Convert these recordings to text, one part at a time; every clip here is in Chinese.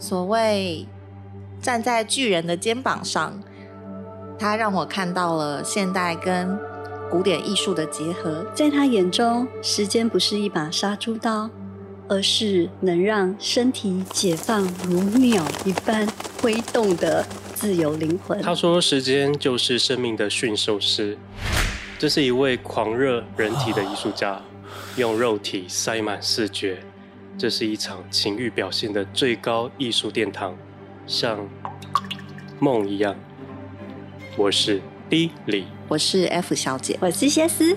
所谓站在巨人的肩膀上，他让我看到了现代跟古典艺术的结合。在他眼中，时间不是一把杀猪刀，而是能让身体解放如鸟一般挥动的自由灵魂。他说：“时间就是生命的驯兽师。”这是一位狂热人体的艺术家，用肉体塞满视觉。这是一场情欲表现的最高艺术殿堂，像梦一样。我是 D 李，我是 F 小姐，我是谢思。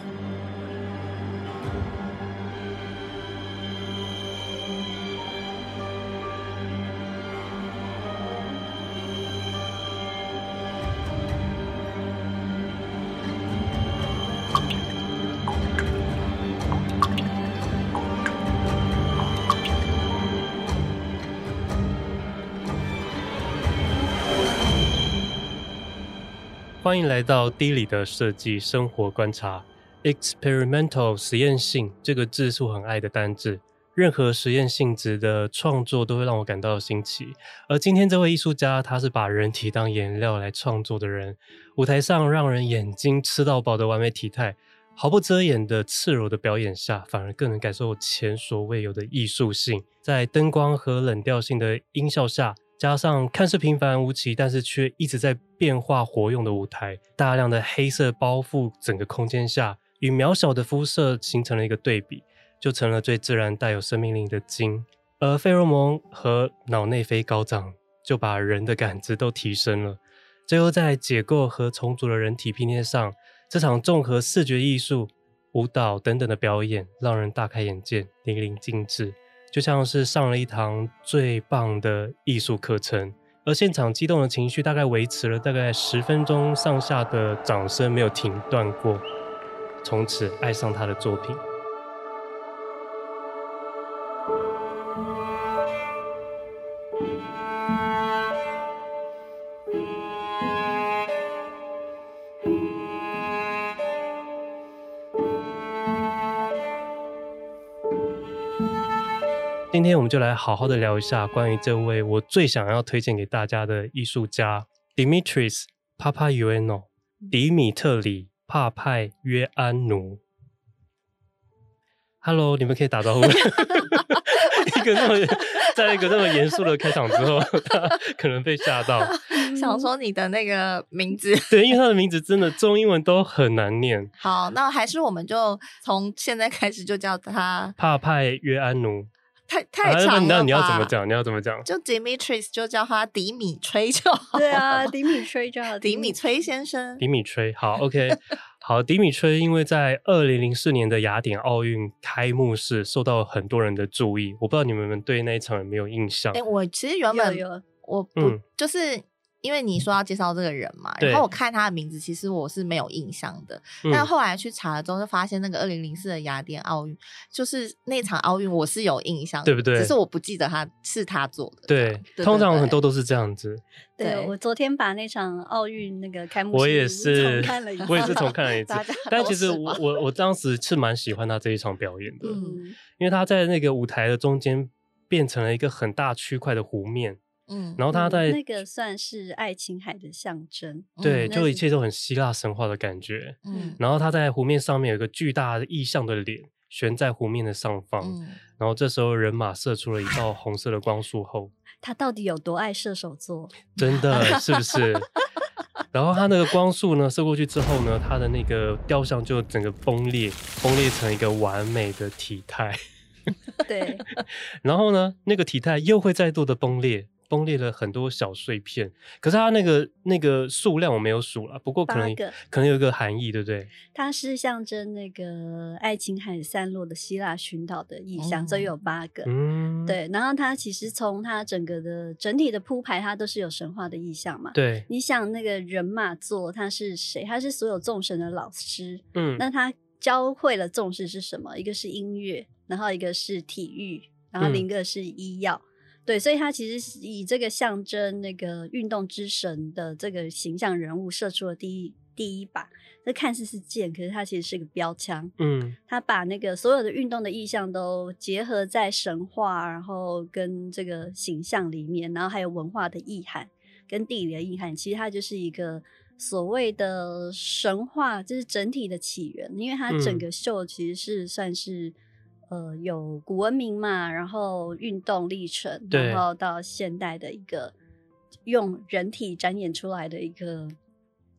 欢迎来到 D 李的设计生活观察。Experimental 实验性这个字是我很爱的单字。任何实验性质的创作都会让我感到新奇。而今天这位艺术家，他是把人体当颜料来创作的人。舞台上让人眼睛吃到饱的完美体态，毫不遮掩的赤裸的表演下，反而更能感受前所未有的艺术性。在灯光和冷调性的音效下。加上看似平凡无奇，但是却一直在变化活用的舞台，大量的黑色包覆整个空间下，与渺小的肤色形成了一个对比，就成了最自然带有生命力的鲸。而费洛蒙和脑内啡高涨，就把人的感知都提升了。最后在解构和重组的人体拼贴上，这场综合视觉艺术、舞蹈等等的表演，让人大开眼界，淋漓尽致。就像是上了一堂最棒的艺术课程，而现场激动的情绪大概维持了大概十分钟上下的掌声没有停断过，从此爱上他的作品。天我们就来好好的聊一下关于这位我最想要推荐给大家的艺术家 Dimitris Papayioannou 迪米特里·帕派约安努。Hello，你们可以打招呼。一个那么 在一个那么严肃的开场之后，他可能被吓到，想说你的那个名字。对，因为他的名字真的中英文都很难念。好，那还是我们就从现在开始就叫他帕派约安努。太太长了吧？那你要怎么讲？你要怎么讲？就 Dimitris 就叫他迪米吹就好。对啊，迪米吹就好。迪米吹先生。迪米吹，好，OK，好。迪米吹因为在二零零四年的雅典奥运开幕式受到很多人的注意，我不知道你们对那一场有没有印象？哎、欸，我其实原本有有我不、嗯、就是。因为你说要介绍这个人嘛，然后我看他的名字，其实我是没有印象的。但后来去查了之后，就发现那个二零零四的雅典奥运，就是那场奥运，我是有印象的，对不对？只是我不记得他是他做的。对，对对对，通常很多都是这样子。对，我昨天把那场奥运那个开幕式我也是重看了一 次，我也是重看了一次。但其实我我我当时是蛮喜欢他这一场表演的，嗯，因为他在那个舞台的中间变成了一个很大区块的湖面。嗯，然后他在、嗯、那个算是爱琴海的象征，对，就一切都很希腊神话的感觉。嗯，然后他在湖面上面有一个巨大的意象的脸悬在湖面的上方，嗯，然后这时候人马射出了一道红色的光束后，他到底有多爱射手座？真的是不是？然后他那个光束呢射过去之后呢，他的那个雕像就整个崩裂，崩裂成一个完美的体态。对，然后呢，那个体态又会再度的崩裂。崩裂了很多小碎片，可是它那个那个数量我没有数了，不过可能可能有一个含义，对不对？它是象征那个爱琴海散落的希腊群岛的意象，所以、有八个。嗯，对。然后它其实从它整个的整体的铺排，它都是有神话的意象嘛。对，你想那个人马座他是谁？他是所有众神的老师。嗯，那他教会了众神是什么？一个是音乐，然后一个是体育，然后另一个是医药。嗯对，所以他其实以这个象征那个运动之神的这个形象人物射出了第一第一把。这看似是剑，可是它其实是个标枪。嗯，他把那个所有的运动的意象都结合在神话，然后跟这个形象里面，然后还有文化的意涵跟地理的意涵。其实它就是一个所谓的神话，就是整体的起源。因为它整个秀其实是算是、嗯、呃有古文明嘛，然后运动历程，然后到现代的一个用人体展演出来的一个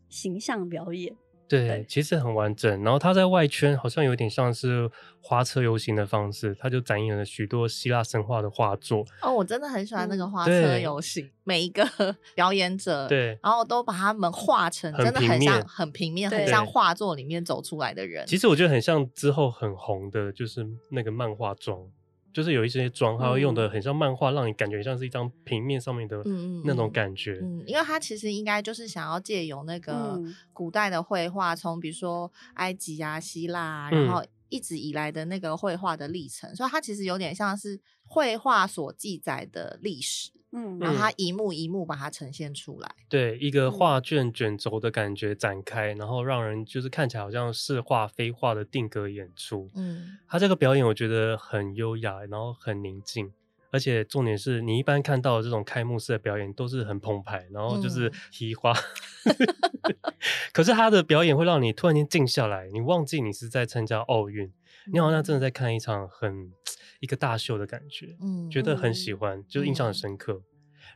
形象表演。对，对，其实很完整。然后他在外圈好像有点像是花车游行的方式，他就展演了许多希腊神话的画作。哦，我真的很喜欢那个花车游行，每一个 表演者，对，然后都把他们画成真的很像很平面，很像画作里面走出来的人。其实我觉得很像之后很红的，就是那个漫画妆。就是有一些妆，它会用的很像漫画，嗯，让你感觉像是一张平面上面的那种感觉。嗯，因为它其实应该就是想要借由那个古代的绘画，从比如说埃及啊、希腊啊，然后一直以来的那个绘画的历程，所以它其实有点像是绘画所记载的历史。嗯，然后它一幕一幕把它呈现出来，对，一个画卷卷轴的感觉展开，然后让人就是看起来好像是画非画的定格演出。嗯，它这个表演我觉得很优雅，然后很宁静，而且重点是你一般看到的这种开幕式的表演都是很澎湃，然后就是提花，嗯、可是他的表演会让你突然间静下来，你忘记你是在参加奥运，你好像真的在看一场很。一个大秀的感觉，嗯，觉得很喜欢，嗯、就是印象很深刻、嗯。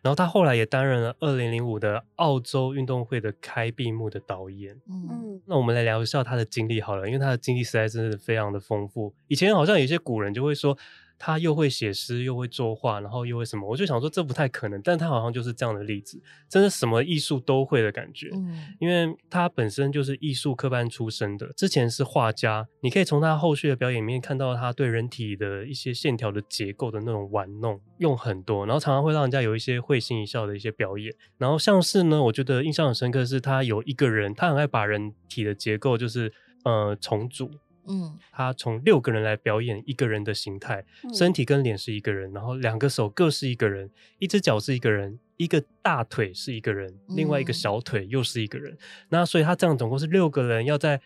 然后他后来也担任了二零零五的澳洲运动会的开闭幕的导演，嗯，那我们来聊一下他的经历好了，因为他的经历实在真的非常的丰富。以前好像有些古人就会说。他又会写诗，又会作画，然后又会什么？我就想说这不太可能，但他好像就是这样的例子，真的什么艺术都会的感觉。嗯，因为他本身就是艺术科班出身的，之前是画家，你可以从他后续的表演里面看到他对人体的一些线条的结构的那种玩弄，用很多，然后常常会让人家有一些会心一笑的一些表演。然后像是呢，我觉得印象很深刻是他有一个人，他很爱把人体的结构就是呃重组。嗯，他从六个人来表演一个人的形态，身体跟脸是一个人，然后两个手各是一个人，一只脚是一个人，一个大腿是一个人，另外一个小腿又是一个人。那所以他这样总共是六个人要在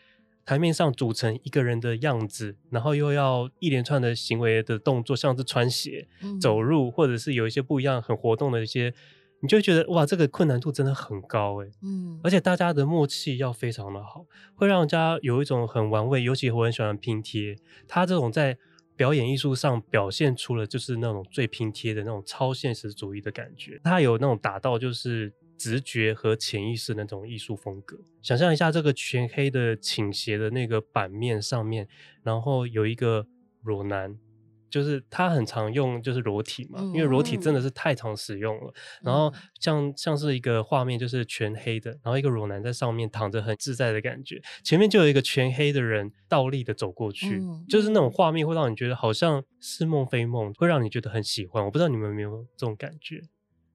台面上组成一个人的样子，然后又要一连串的行为的动作，像是穿鞋、走路，或者是有一些不一样很活动的一些。你就会觉得哇，这个困难度真的很高诶。嗯，而且大家的默契要非常的好，会让人家有一种很玩味。尤其我很喜欢拼贴，他这种在表演艺术上表现出了就是那种最拼贴的那种超现实主义的感觉。他有那种达到就是直觉和潜意识的那种艺术风格。想象一下这个全黑的倾斜的那个版面上面，然后有一个裸男。就是他很常用，就是裸体嘛，因为裸体真的是太常使用了。嗯、然后像像是一个画面，就是全黑的，然后一个裸男在上面躺着，很自在的感觉。前面就有一个全黑的人倒立的走过去，嗯、就是那种画面会让你觉得好像是梦非梦，会让你觉得很喜欢。我不知道你们有没有这种感觉？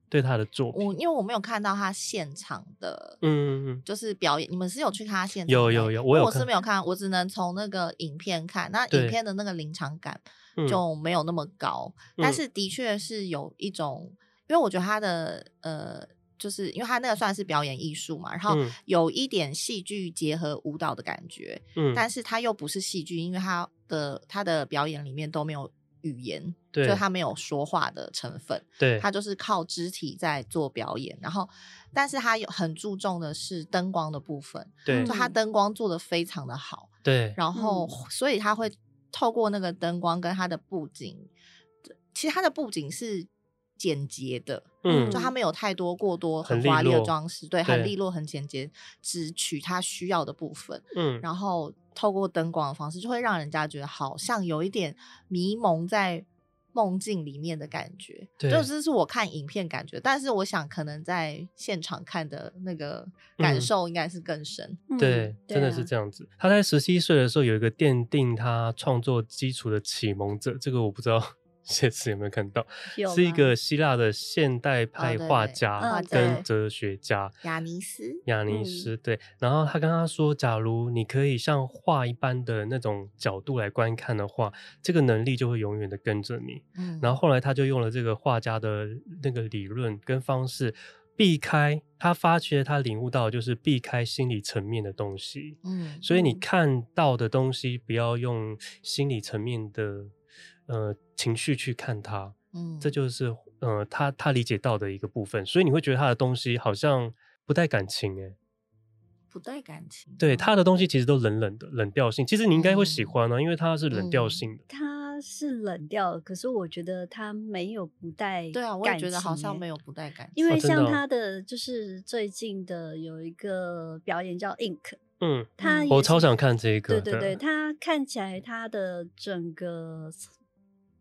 对他的作品，我因为我没有看到他现场的，嗯，就是表演。你们是有去看他现场？有有有，我有。我是没有看，我只能从那个影片看。那影片的那个临场感。就没有那么高，嗯、但是的确是有一种，因为我觉得他的呃，就是因为他那个算是表演艺术嘛，然后有一点戏剧结合舞蹈的感觉，嗯，但是他又不是戏剧，因为他的他的表演里面都没有语言，对，就他没有说话的成分，对，他就是靠肢体在做表演，然后，但是他有很注重的是灯光的部分，对，就他灯光做的非常的好，对，然后、嗯、所以他会。透过那个灯光跟他的布景，其实他的布景是简洁的，嗯，就他没有太多过多很华丽的装饰，对，很利落，很简洁，只取他需要的部分，嗯，然后透过灯光的方式，就会让人家觉得好像有一点迷蒙在。梦境里面的感觉，就这是我看影片感觉，但是我想可能在现场看的那个感受应该是更深。嗯、对，真的是这样子。他在十七岁的时候有一个奠定他创作基础的启蒙者，这个我不知道。这次有没有看到？是一个希腊的现代派画家跟哲学家亚尼斯。亚尼斯对，然后他跟他说：“假如你可以像画一般的那种角度来观看的话，这个能力就会永远的跟着你。”嗯，然后后来他就用了这个画家的那个理论跟方式。避开他发觉他领悟到就是避开心理层面的东西。嗯，所以你看到的东西不要用心理层面的呃情绪去看它。嗯，这就是呃他他理解到的一个部分。所以你会觉得他的东西好像不带感情诶、欸。不带感情，对他的东西其实都冷冷的冷调性。其实你应该会喜欢呢、啊嗯，因为他是冷调性的。他是冷调，可是我觉得他没有不带感情。对啊，我也觉得好像没有不带感情。因为像他的就是最近的有一个表演叫 Ink，嗯，他我超想看这个。对对对，他看起来他的整个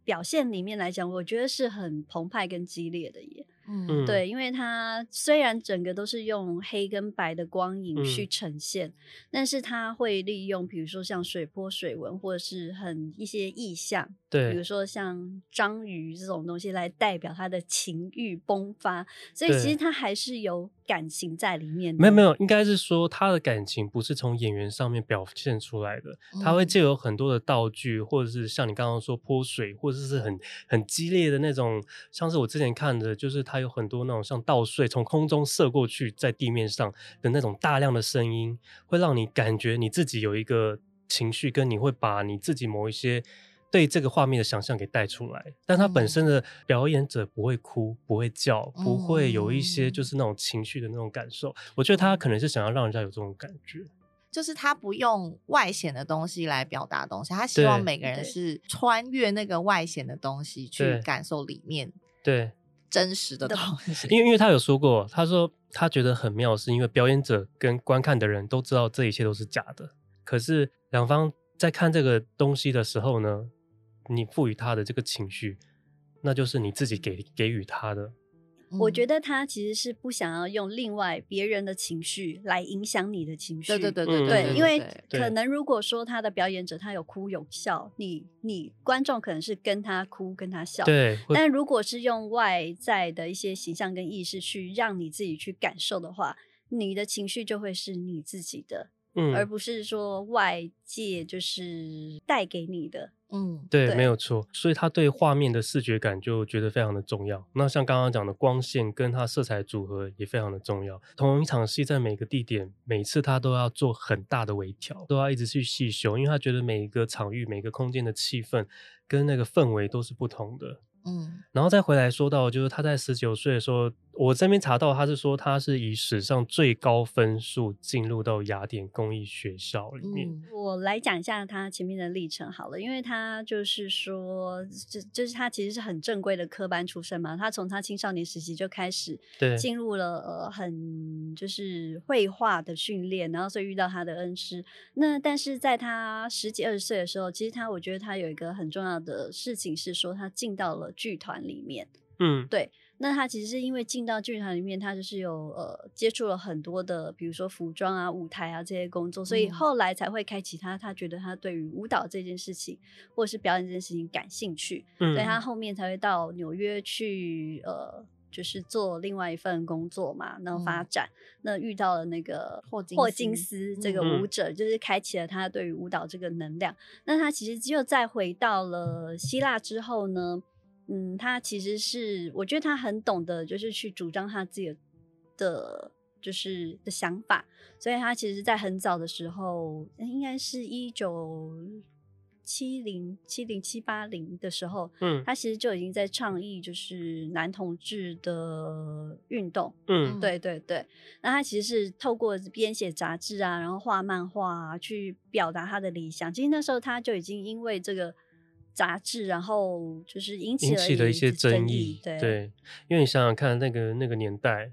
表现里面来讲，我觉得是很澎湃跟激烈的耶。嗯，对，因为它虽然整个都是用黑跟白的光影去呈现，嗯、但是它会利用，比如说像水波、水纹，或者是很一些意象，对，比如说像章鱼这种东西来代表他的情欲迸发，所以其实他还是有感情在里面的。没有没有，应该是说他的感情不是从演员上面表现出来的，他会借由很多的道具，或者是像你刚刚说泼水，或者是很很激烈的那种，像是我之前看的，就是他。有很多那种像倒穗从空中射过去，在地面上的那种大量的声音，会让你感觉你自己有一个情绪，跟你会把你自己某一些对这个画面的想象给带出来。但他本身的表演者不会哭，不会叫，不会有一些就是那种情绪的那种感受。我觉得他可能是想要让人家有这种感觉，就是他不用外显的东西来表达东西，他希望每个人是穿越那个外显的东西去感受里面。对。真实的东西，因为因为他有说过，他说他觉得很妙，是因为表演者跟观看的人都知道这一切都是假的，可是两方在看这个东西的时候呢，你赋予他的这个情绪，那就是你自己给给予他的。我觉得他其实是不想要用另外别人的情绪来影响你的情绪。对对对对对，因为可能如果说他的表演者他有哭有笑，你你观众可能是跟他哭跟他笑。对。但如果是用外在的一些形象跟意识去让你自己去感受的话，你的情绪就会是你自己的。嗯，而不是说外界就是带给你的，嗯，对，对没有错。所以他对画面的视觉感就觉得非常的重要。那像刚刚讲的光线跟它色彩组合也非常的重要。同一场戏在每个地点，每次他都要做很大的微调，都要一直去细修，因为他觉得每一个场域、每个空间的气氛跟那个氛围都是不同的。嗯，然后再回来说到，就是他在十九岁的时候，我这边查到他是说他是以史上最高分数进入到雅典工艺学校里面。嗯，我来讲一下他前面的历程好了，因为他就是说，就就是他其实是很正规的科班出身嘛，他从他青少年时期就开始进入了呃很就是绘画的训练，然后所以遇到他的恩师。那但是在他十几二十岁的时候，其实他我觉得他有一个很重要的事情是说他进到了。剧团里面，嗯，对，那他其实是因为进到剧团里面，他就是有呃接触了很多的，比如说服装啊、舞台啊这些工作，所以后来才会开启他，他觉得他对于舞蹈这件事情或者是表演这件事情感兴趣，嗯，所以他。后面才会到纽约去，呃，就是做另外一份工作嘛，然后发展，嗯、那遇到了那个霍金霍金斯这个舞。者，嗯，就是开启了他对于舞蹈这个能量。那他其实只有再回到了希腊之后呢，嗯，他其实是，我觉得他很懂得，就是去主张他自己的，就是的想法。所以他其实，在很早的时候，应该是一九七零、七零、七八零的时候，嗯，他其实就已经在倡议，就是男同志的运动。嗯，对对对。那他其实是透过编写杂志啊，然后画漫画啊，去表达他的理想。其实那时候他就已经因为这个。杂志，然后就是引起了，引起了一些争议，对，对，因为你想想看，那个那个年代，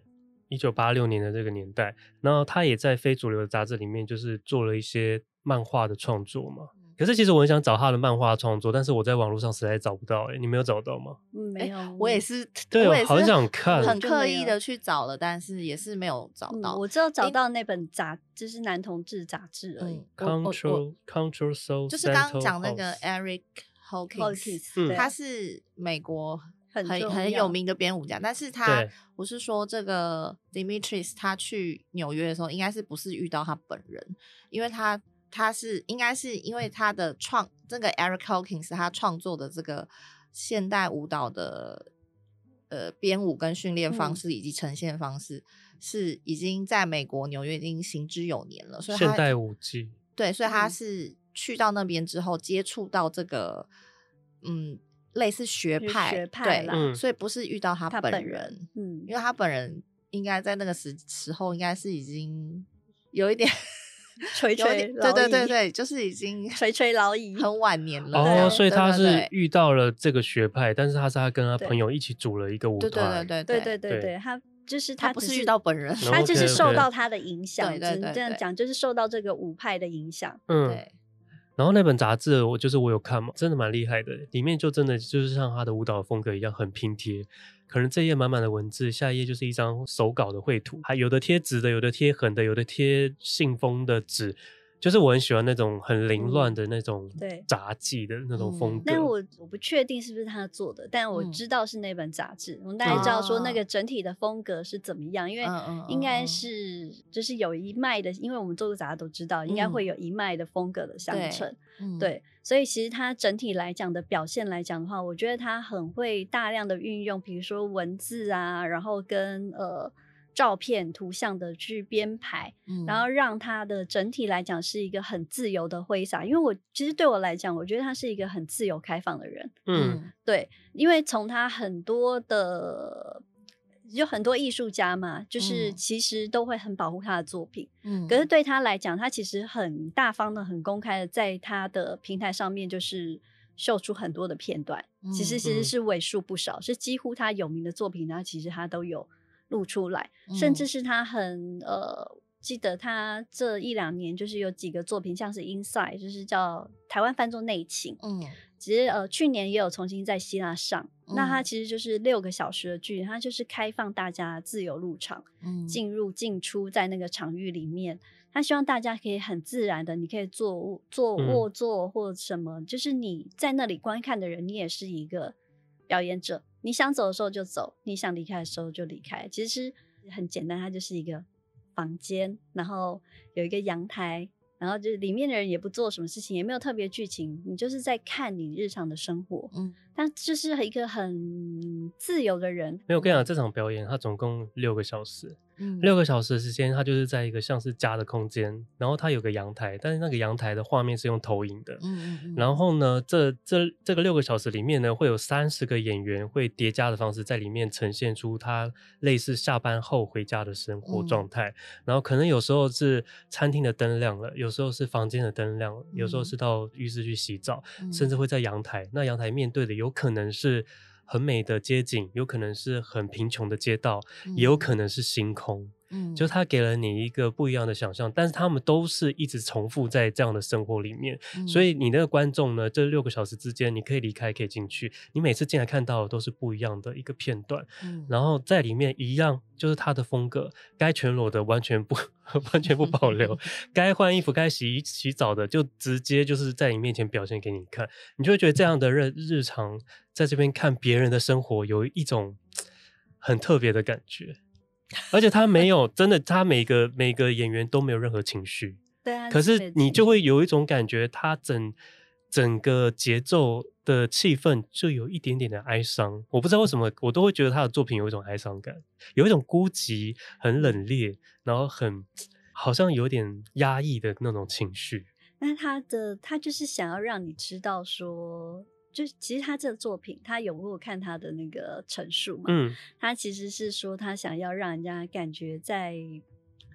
一九八六年的这个年代，然后他也在非主流的杂志里面，就是做了一些漫画的创作嘛。可是其实我很想找他的漫画创作，但是我在网络上实在找不到，哎，你没有找到吗？嗯，没有，我也是，对，我也是很想看，很刻意的去找了，但是也是没有找到。嗯、我只有找到那本杂，就是男同志杂志而已。Control Control Soul，就是刚刚讲那个 Eric。Hawkins，他是美国很很很有名的编舞家，但是他我是说这个 Dimitris 他去纽约的时候，应该是不是遇到他本人？因为他他是应该是因为他的创这个 Eric Hawkins 他创作的这个现代舞蹈的呃编舞跟训练方式以及呈现方式，嗯、是已经在美国纽约已经行之有年了。所以现代舞技对，所以他是去到那边之后接触到这个嗯类似学派，学派啦，所以不是遇到他本人，嗯因为他本人应该在那个时时候应该是已经有一点 垂垂，对对对对，就是已经垂垂老矣，很晚年了。哦，所以他是遇到了这个学派，但是他是他跟他朋友一起组了一个舞团。对对对对对对对，他就是他不是遇到本人，他就是受到他的影响。对，只能这样讲，就是受到这个舞派的影响。嗯。对。然后那本杂志我就是我有看嘛，真的蛮厉害的，里面就真的就是像他的舞蹈风格一样很拼贴。可能这页满满的文字，下一页就是一张手稿的绘图，还有的贴纸的，有的贴横的，有的贴信封的纸，就是我很喜欢那种很凌乱的那种对杂技的那种风格。嗯、但我我不确定是不是他做的，但我知道是那本杂志，嗯、我们大概知道说那个整体的风格是怎么样，因为应该是就是有一脉的，因为我们做过杂志都知道，应该会有一脉的风格的相承。嗯、对。所以其实它整体来讲的表现来讲的话，我觉得它很会大量的运用，比如说文字啊，然后跟呃照片、图像的去编排，嗯，然后让它的整体来讲是一个很自由的挥洒。因为我其实对我来讲，我觉得他是一个很自由开放的人，嗯，对，因为从他很多的。有很多艺术家嘛，就是其实都会很保护他的作品。嗯，可是对他来讲，他其实很大方的、很公开的，在他的平台上面就是秀出很多的片段。嗯、其实其实是为数不少，嗯，是几乎他有名的作品，他其实他都有录出来，嗯，甚至是他很呃，记得他这一两年就是有几个作品，像是 Inside，就是叫台湾翻作内情。嗯。其实呃，去年也有重新在希腊上，嗯，那他其实就是六个小时的剧，他就是开放大家自由入场，嗯，进入进出在那个场域里面。他希望大家可以很自然的，你可以坐坐卧坐或什么，嗯，就是你在那里观看的人，你也是一个表演者。你想走的时候就走，你想离开的时候就离开。其实很简单，它就是一个房间，然后有一个阳台。然后就是里面的人也不做什么事情，也没有特别剧情，你就是在看你日常的生活。嗯，但就是一个很自由的人。没有，我跟你讲，这场表演它总共六个小时。嗯，六个小时的时间，它就是在一个像是家的空间，然后它有个阳台，但是那个阳台的画面是用投影的。嗯嗯，然后呢，这这这个六个小时里面呢，会有三十个演员会叠加的方式在里面呈现出他类似下班后回家的生活状态。嗯、然后可能有时候是餐厅的灯亮了，有时候是房间的灯亮了，有时候是到浴室去洗澡，嗯、甚至会在阳台。那阳台面对的有可能是。很美的街景，有可能是很贫穷的街道，嗯，也有可能是星空。嗯，就他给了你一个不一样的想象，但是他们都是一直重复在这样的生活里面，嗯、所以你那个观众呢，这六个小时之间，你可以离开，可以进去，你每次进来看到的都是不一样的一个片段，嗯，然后在里面一样就是他的风格，该全裸的完全不 完全不保留，该换衣服、该洗洗澡的就直接就是在你面前表现给你看，你就会觉得这样的日日常在这边看别人的生活有一种 很特别的感觉。而且他没有真的，他每个每个演员都没有任何情绪。对啊。可是你就会有一种感觉，他整整个节奏的气氛就有一点点的哀伤。我不知道为什么，我都会觉得他的作品有一种哀伤感，有一种孤寂、很冷冽，然后很好像有点压抑的那种情绪。那他的他就是想要让你知道说。就其实他这个作品，他有没有看他的那个陈述嘛？嗯，他其实是说他想要让人家感觉在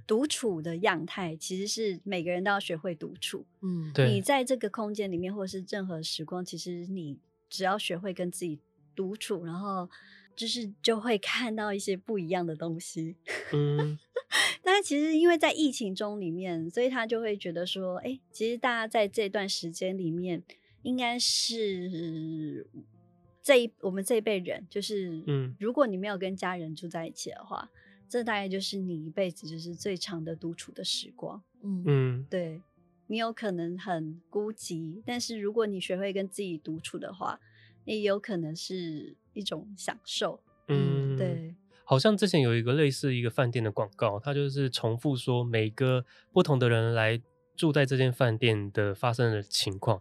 独处的样态，其实是每个人都要学会独处。嗯，对。你在这个空间里面，或是任何时光，其实你只要学会跟自己独处，然后就是就会看到一些不一样的东西。嗯，但是其实因为在疫情中里面，所以他就会觉得说，哎、欸，其实大家在这段时间里面。应该是这一我们这一辈人，就是，嗯，如果你没有跟家人住在一起的话，这大概就是你一辈子就是最长的独处的时光。嗯嗯，对，你有可能很孤寂，但是如果你学会跟自己独处的话，也有可能是一种享受。嗯，对。好像之前有一个类似一个饭店的广告，它就是重复说每个不同的人来住在这间饭店的发生的情况。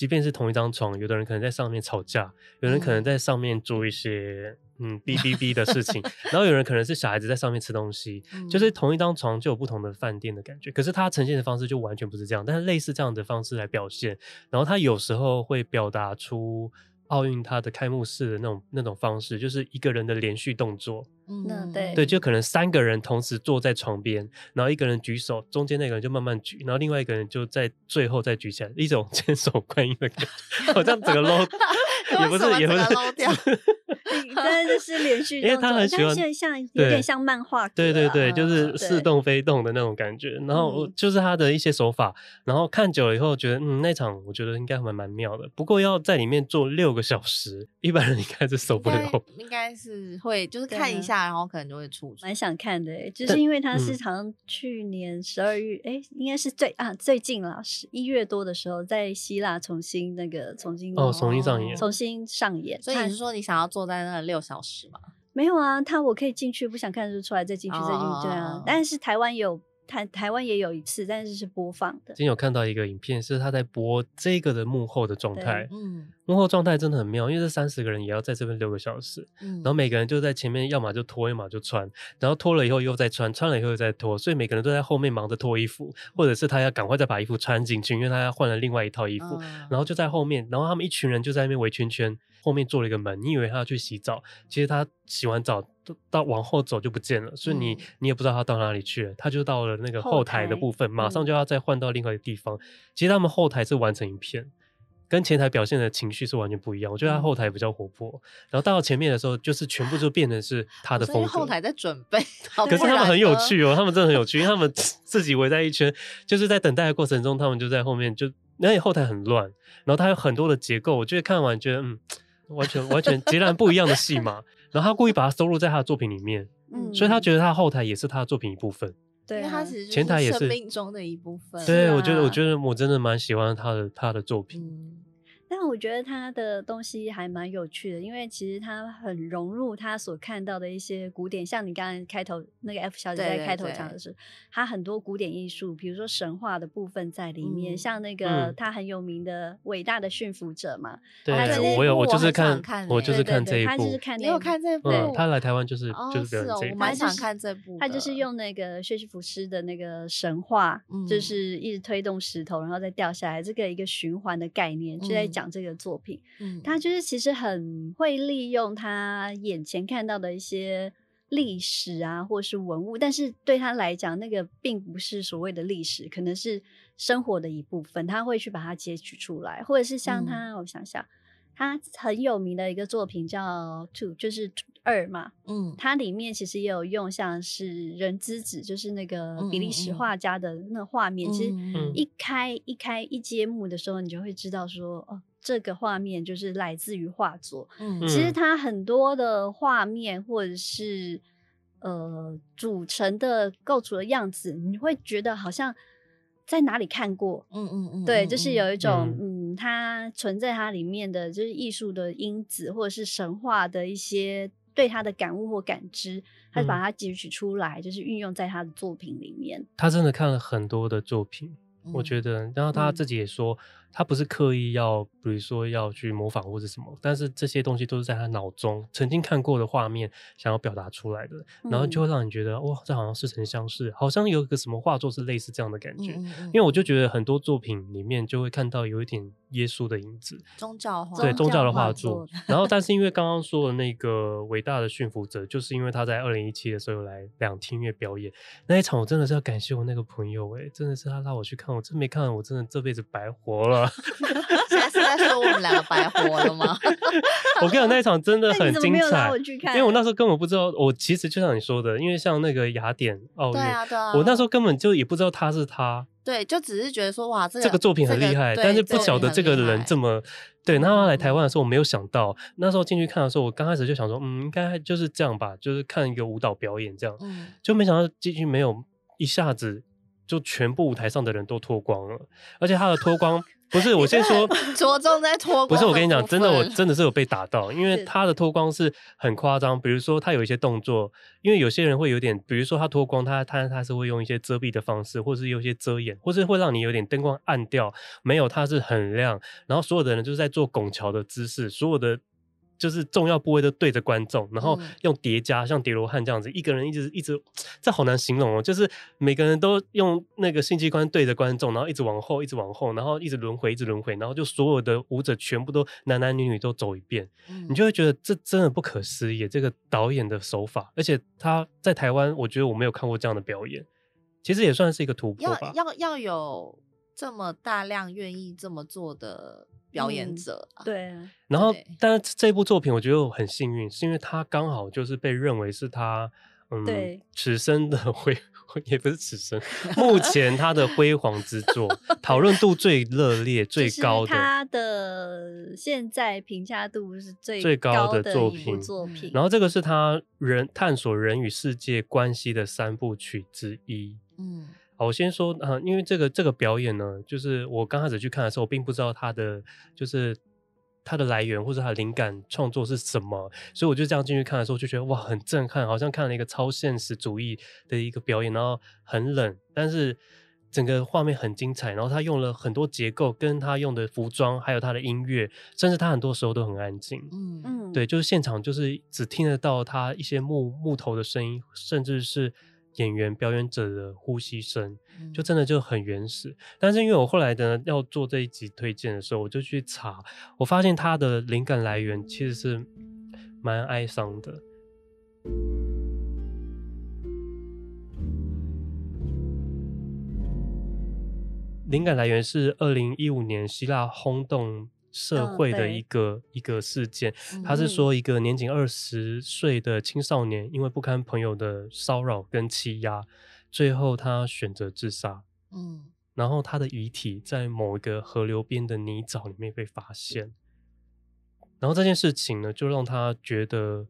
即便是同一张床，有的人可能在上面吵架，有人可能在上面做一些嗯哔哔哔的事情，然后有人可能是小孩子在上面吃东西，嗯、就是同一张床就有不同的饭店的感觉。可是它呈现的方式就完全不是这样，但是类似这样的方式来表现，然后它有时候会表达出。奥运它的开幕式的那种那种方式，就是一个人的连续动作。嗯，对对，就可能三个人同时坐在床边，然后一个人举手，中间那个人就慢慢举，然后另外一个人就在最后再举起来，一种 千手观音的感觉，好像整个 low，也不是也不是 low 掉。真的是连续，因为他很喜欢像像有点像漫画、啊，对对对，就是似动非动的那种感觉。然后就是他的一些手法，然后看久了以后觉得，嗯，那场我觉得应该还蛮妙的。不过要在里面坐六个小时，一般人应该是受不了。应该是会，就是看一下，然后可能就会出。蛮想看的，就是因为他是好像去年十二月，哎、嗯，应该是最啊最近了，十一月多的时候，在希腊重新那个重新哦重新上演，重新上演。所以你是说你想要坐在那？六小时吗？没有啊，他我可以进去，不想看就出来，再进去，再进去，对啊。但是台湾有台台湾也有一次，但是是播放的。今天有看到一个影片，是他在播这个的幕后的状态，嗯，幕后状态真的很妙，因为这三十个人也要在这边六个小时，嗯，然后每个人就在前面，要么就脱，要么就穿，然后脱了以后又再穿，穿了以后又再脱，所以每个人都在后面忙着脱衣服，或者是他要赶快再把衣服穿进去，因为他要换了另外一套衣服，嗯，然后就在后面，然后他们一群人就在那边围圈圈。后面做了一个门，你以为他要去洗澡，其实他洗完澡到，到往后走就不见了，所以你你也不知道他到哪里去了。他就到了那个后台的部分，马上就要再换到另外一个地方。其实他们后台是完成一片，跟前台表现的情绪是完全不一样。我觉得他后台比较活泼，然后到了前面的时候，就是全部就变成是他的风格。后台在准备，可是他们很有趣哦，他们真的很有趣，因为他们 自己围在一圈，就是在等待的过程中，他们就在后面就，而且后台很乱，然后他有很多的结构，我觉得看完觉得嗯。完全完全截然不一样的戏码，然后他故意把它收录在他的作品里面，嗯，所以他觉得他后台也是他的作品一部分，对，因为他其实前台也是生命中的一部分。对，啊、我觉得，我觉得我真的蛮喜欢他的他的作品。嗯但我觉得他的东西还蛮有趣的，因为其实他很融入他所看到的一些古典，像你刚刚开头那个 F 小姐在开头讲的是，他很多古典艺术，比如说神话的部分在里面，嗯、像那个他很有名的伟大的驯服者嘛。对，我有，我就是看，我就是看这一部，他就是看，你有看这部？他来台湾就是就是哦，我蛮想看这部。他就是用那个薛西弗斯的那个神话，就是一直推动石头，然后再掉下来，这个一个循环的概念，就在讲。讲这个作品，嗯，他就是其实很会利用他眼前看到的一些历史啊，或是文物，但是对他来讲，那个并不是所谓的历史，可能是生活的一部分，他会去把它截取出来，或者是像他，嗯、我想想，他很有名的一个作品叫《Two》，就是二嘛，嗯，它里面其实也有用像是人之子，就是那个比利时画家的那画面，嗯嗯嗯，其实一开一开一揭幕的时候，你就会知道说，哦。这个画面就是来自于画作，嗯，其实它很多的画面或者是呃组成的构筑的样子，你会觉得好像在哪里看过，嗯嗯嗯，对，就是有一。种嗯，嗯，它存在它里面的就是艺术的因子，或者是神话的一些对它的感悟或感知，他把它汲取出来，就是运用在他的作品里面。他真的看了很多的作品，嗯，我觉得，然后他自己也说。嗯他不是刻意要，比如说要去模仿或者什么，但是这些东西都是在他脑中曾经看过的画面，想要表达出来的，然后就会让你觉得、嗯、哇，这好像似曾相识，好像有一个什么画作是类似这样的感觉。嗯嗯、因为我就觉得很多作品里面就会看到有一点耶稣的影子，宗教画对宗教的画作。然后，但 是因为刚刚说的那个伟大的驯服者，就是因为他在二零一七的时候来两厅院表演那一场，我真的是要感谢我那个朋友哎、欸，真的是他拉我去看，我真没看，我真的这辈子白活了。现在是在说我们两个白活了吗？我跟你讲，那一场真的很精彩，因为我那时候根本不知道，我其实就像你说的，因为像那个雅典奥运，对啊对啊，我那时候根本就也不知道他是他，对，就只是觉得说哇，这个这个作品很厉害，但是不晓得这个人这么对。那他来台湾的时候，我没有想到，那时候进去看的时候，我刚开始就想说，嗯，应该就是这样吧，就是看一个舞蹈表演这样，嗯就没想到进去没有一下子就全部舞台上的人都脱光了，而且他的脱光。不是，我先说 着重在脱光。不是，我跟你讲，真的，我真的是有被打到，因为他的脱光是很夸张。比如说，他有一些动作，因为有些人会有点，比如说他脱光，他他他是会用一些遮蔽的方式，或是有一些遮掩，或是会让你有点灯光暗掉。没有，他是很亮，然后所有的人就是在做拱桥的姿势，所有的就是重要部位都对着观众，然后用叠加，像叠罗汉这样子，一个人一直一直，这好难形容哦。就是每个人都用那个性器官对着观众，然后一直往后，一直往后，然后一直轮回，一直轮回，然后就所有的舞者全部都男男女女都走一遍，你就会觉得这真的不可思议，这个导演的手法，而且他在台湾，我觉得我没有看过这样的表演，其实也算是一个突破吧。要要要有这么大量愿意这么做的。表演者、嗯、对，然后，但是这部作品我觉得我很幸运，是因为他刚好就是被认为是他嗯，对，此生的辉，也不是此生，目前他的辉煌之作，讨论度最热烈、最高的，他的现在评价度是最最高的作品。作品，然后这个是他人探索人与世界关系的三部曲之一。嗯。我先说啊，因为这个这个表演呢，就是我刚开始去看的时候，我并不知道它的就是它的来源或者它的灵感创作是什么，所以我就这样进去看的时候，就觉得哇，很震撼，好像看了一个超现实主义的一个表演，然后很冷，但是整个画面很精彩，然后他用了很多结构，跟他用的服装，还有他的音乐，甚至他很多时候都很安静，嗯嗯，对，就是现场就是只听得到他一些木木头的声音，甚至是。演员表演者的呼吸声，就真的就很原始。嗯、但是因为我后来呢要做这一集推荐的时候，我就去查，我发现它的灵感来源其实是蛮哀伤的。灵感来源是二零一五年希腊轰动社会的一个、哦、一个事件，他是说一个年仅二十岁的青少年，因为不堪朋友的骚扰跟欺压，最后他选择自杀。嗯，然后他的遗体在某一个河流边的泥沼里面被发现，然后这件事情呢，就让他觉得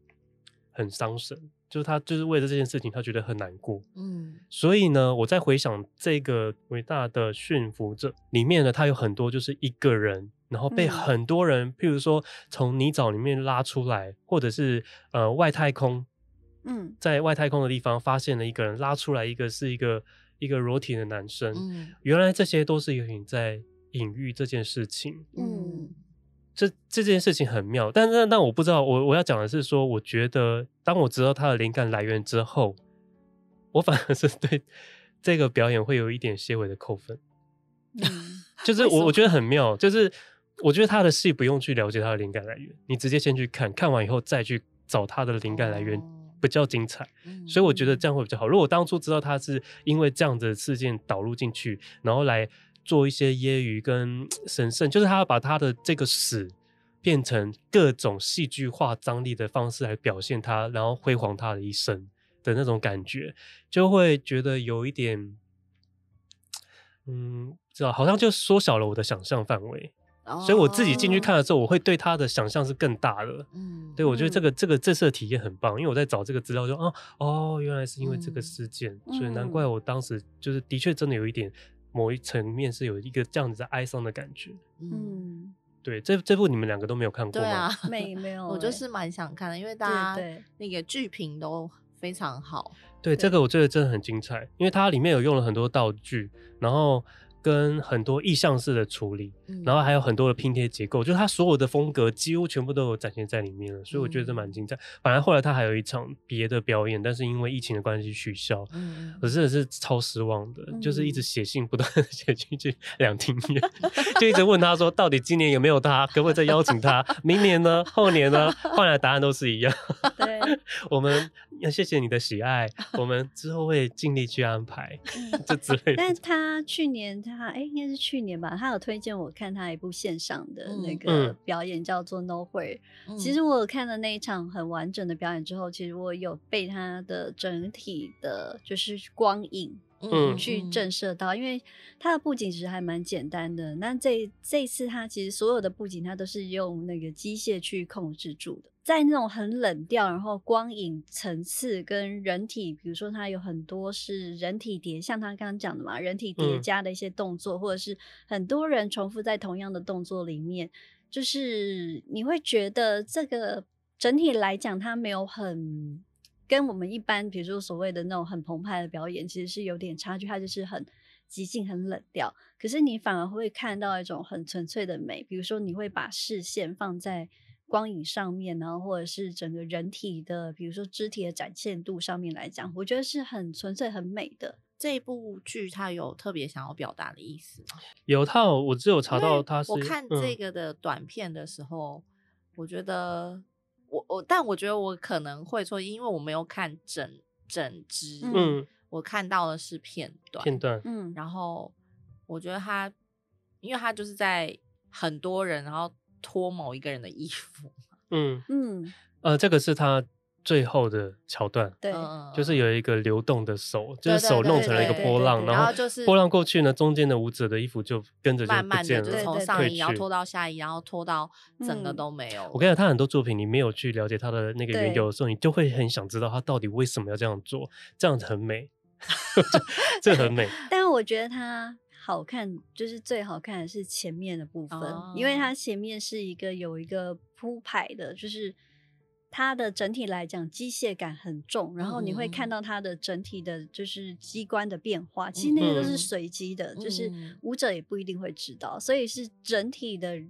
很伤神。就是他，就是为了这件事情，他觉得很难过。嗯，所以呢，我在回想这个伟大的驯服者里面呢，他有很多就是一个人，然后被很多人，嗯、譬如说从泥沼里面拉出来，或者是呃外太空，嗯，在外太空的地方发现了一个人拉出来，一个是一个一个裸体的男生。嗯，原来这些都是有人在隐喻这件事情。嗯。这这件事情很妙，但但但我不知道，我我要讲的是说，我觉得当我知道他的灵感来源之后，我反而是对这个表演会有一点些微的扣分。嗯，就是我我觉得很妙，就是我觉得他的戏不用去了解他的灵感来源，你直接先去看看完以后再去找他的灵感来源比较精彩。所以我觉得这样会比较好。如果当初知道他是因为这样的事件导入进去，然后来。做一些揶揄跟神圣，就是他要把他的这个死变成各种戏剧化张力的方式来表现他，然后辉煌他的一生的那种感觉，就会觉得有一点，嗯，知道好像就缩小了我的想象范围。哦、所以我自己进去看的时候，我会对他的想象是更大的。嗯，对，我觉得这个这个这次的体验很棒，因为我在找这个资料就，就哦哦，原来是因为这个事件，嗯、所以难怪我当时就是的确真的有一点。某一层面是有一个这样子的哀伤的感觉，嗯，对，这这部你们两个都没有看过吗？对啊，没没有，我就是蛮想看的，因为大家那个剧评都非常好。对，对，这个我觉得真的很精彩，因为它里面有用了很多道具，然后。跟很多意象式的处理，嗯、然后还有很多的拼贴结构，就是他所有的风格几乎全部都有展现在里面了，所以我觉得这蛮精彩。本来、嗯、后来他还有一场别的表演，但是因为疫情的关系取消，嗯，我真的是超失望的，嗯、就是一直写信不断的 写进去两厅院，就一直问他说，到底今年有没有他，可不可以再邀请他？明年呢？后年呢？换来的答案都是一样。对，我 们要谢谢你的喜爱，我们之后会尽力去安排，这之类的。但 他去年他。他哎，应该是去年吧。他有推荐我看他一部线上的那个表演，叫做《。嗯、其实我有看了那一场很完整的表演之后，其实我有被他的整体的，就是光影，嗯，去震慑到。因为它的布景其实还蛮简单的。那这这次它其实所有的布景，它都是用那个机械去控制住的。在那种很冷调，然后光影层次跟人体，比如说它有很多是人体叠，像他刚刚讲的嘛，人体叠加的一些动作，嗯、或者是很多人重复在同样的动作里面，就是你会觉得这个整体来讲，它没有很跟我们一般，比如说所谓的那种很澎湃的表演，其实是有点差距，它就是很即兴、很冷调。可是你反而会看到一种很纯粹的美，比如说你会把视线放在。光影上面，然后或者是整个人体的，比如说肢体的展现度上面来讲，我觉得是很纯粹、很美的。这一部剧它有特别想要表达的意思吗？有，它有，我只有查到它是。我看这个的短片的时候，嗯、我觉得我我，但我觉得我可能会错，因为我没有看整整支，嗯，我看到的是片段片段，嗯，然后我觉得他，因为他就是在很多人，然后脱某一个人的衣服，嗯。嗯，呃，这个是他。最后的桥段，对，就是有一个流动的手，就是手弄成了一个波浪，然后就是波浪过去呢，中间的舞者的衣服就跟着慢慢的就从上衣然后脱到下衣，然后脱到整个都没有。我跟你讲，他很多作品你没有去了解他的那个缘由的时候，你就会很想知道他到底为什么要这样做，这样子很美，这很美。但是我觉得他好看，就是最好看的是前面的部分，因为它前面是一个有一个铺排的，就是。它的整体来讲，机械感很重，然后你会看到它的整体的，就是机关的变化。嗯、其实那个都是随机的，嗯、就是舞者也不一定会知道，所以是整体的，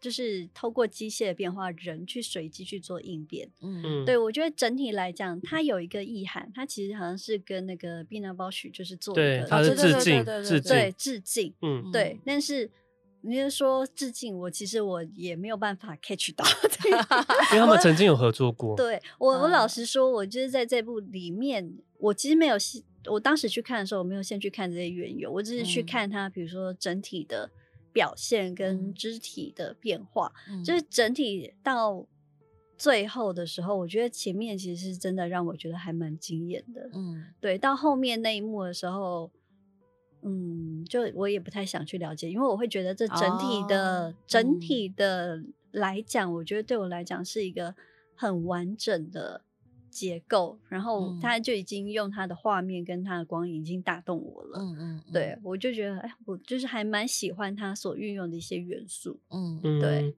就是透过机械的变化，人去随机去做应变。嗯，对，我觉得整体来讲，它有一个意涵，它其实好像是跟那个碧娜鲍许就是做一个，它是致敬，致敬，对，致敬。嗯，对，但是。你是说致敬我？其实我也没有办法 catch 到，因为他们曾经有合作过。对我，我老实说，我就是在这部里面，我其实没有，我当时去看的时候，我没有先去看这些缘由，我只是去看它，比如说整体的表现跟肢体的变化，嗯、就是整体到最后的时候，我觉得前面其实是真的让我觉得还蛮惊艳的。嗯，对，到后面那一幕的时候。嗯，就我也不太想去了解，因为我会觉得这整体的、oh, 整体的来讲，嗯、我觉得对我来讲是一个很完整的结构，然后他就已经用他的画面跟他的光影已经打动我了。嗯嗯，嗯对，我就觉得，哎，我就是还蛮喜欢他所运用的一些元素。嗯，对。嗯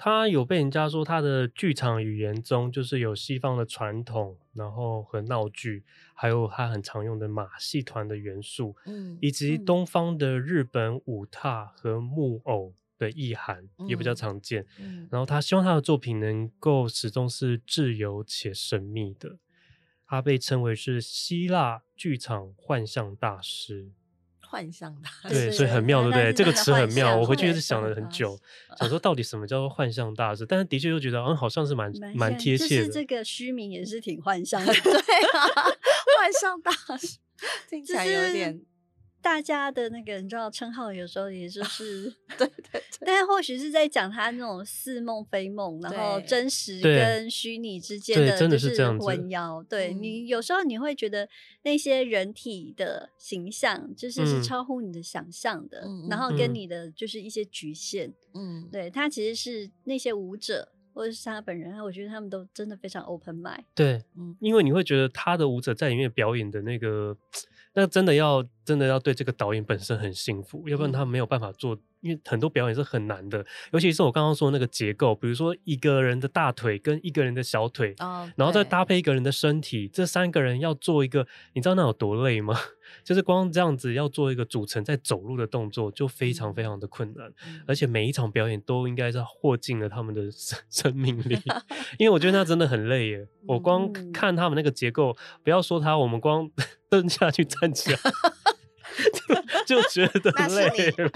他有被人家说他的剧场语言中就是有西方的传统，然后和闹剧，还有他很常用的马戏团的元素，嗯，以及东方的日本舞踏和木偶的意涵也比较常见。嗯，嗯，然后他希望他的作品能够始终是自由且神秘的。他被称为是希腊剧场幻象大师。幻象大师，对，所以很妙，对不对？这个词很妙，我回去也是想了很久，想说到底什么叫做幻象大师？但是的确又觉得，嗯，好像是蛮蛮贴切的。这个虚名也是挺幻象的，对啊，幻象大师听起来有点。大家的那个你知道称号，有时候也就是对对对，但或许是在讲他那种似梦非梦，然后真实跟虚拟之间的就是混淆。对，你有时候你会觉得那些人体的形象就是是超乎你的想象的，然后跟你的就是一些局限。嗯，对，他其实是那些舞者或者是他本人，我觉得他们都真的非常 open mind。对，嗯，因为你会觉得他的舞者在里面表演的那个。那真的要真的要对这个导演本身很幸福，要不然他没有办法做，因为很多表演是很难的，尤其是我刚刚说的那个结构，比如说一个人的大腿跟一个人的小腿，哦，然后再搭配一个人的身体，这三个人要做一个，你知道那有多累吗？就是光这样子要做一个组成在走路的动作，就非常非常的困难，嗯、而且每一场表演都应该是豁尽了他们的生 生命力，因为我觉得那真的很累耶。我光看他们那个结构，不要说他，我们光蹲下去站起来就，就觉得累了，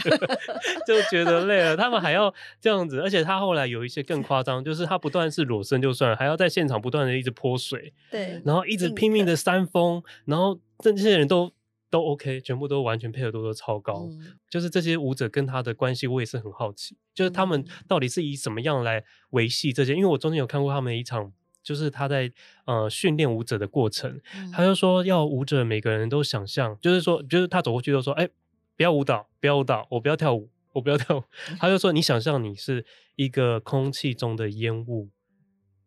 就觉得累了。他们还要这样子，而且他后来有一些更夸张，就是他不断是裸身就算了，还要在现场不断的一直泼水，对，然后一直拼命的扇风，然后这些人都。都 OK，全部都完全配合度都超高。嗯、就是这些舞者跟他的关系，我也是很好奇，就是他们到底是以什么样来维系这些？因为我中间有看过他们一场，就是他在呃训练舞者的过程，嗯、他就说要舞者每个人都想象，就是说，就是他走过去就说，哎、欸，不要舞蹈，不要舞蹈，我不要跳舞，我不要跳舞。他就说，你想象你是一个空气中的烟雾。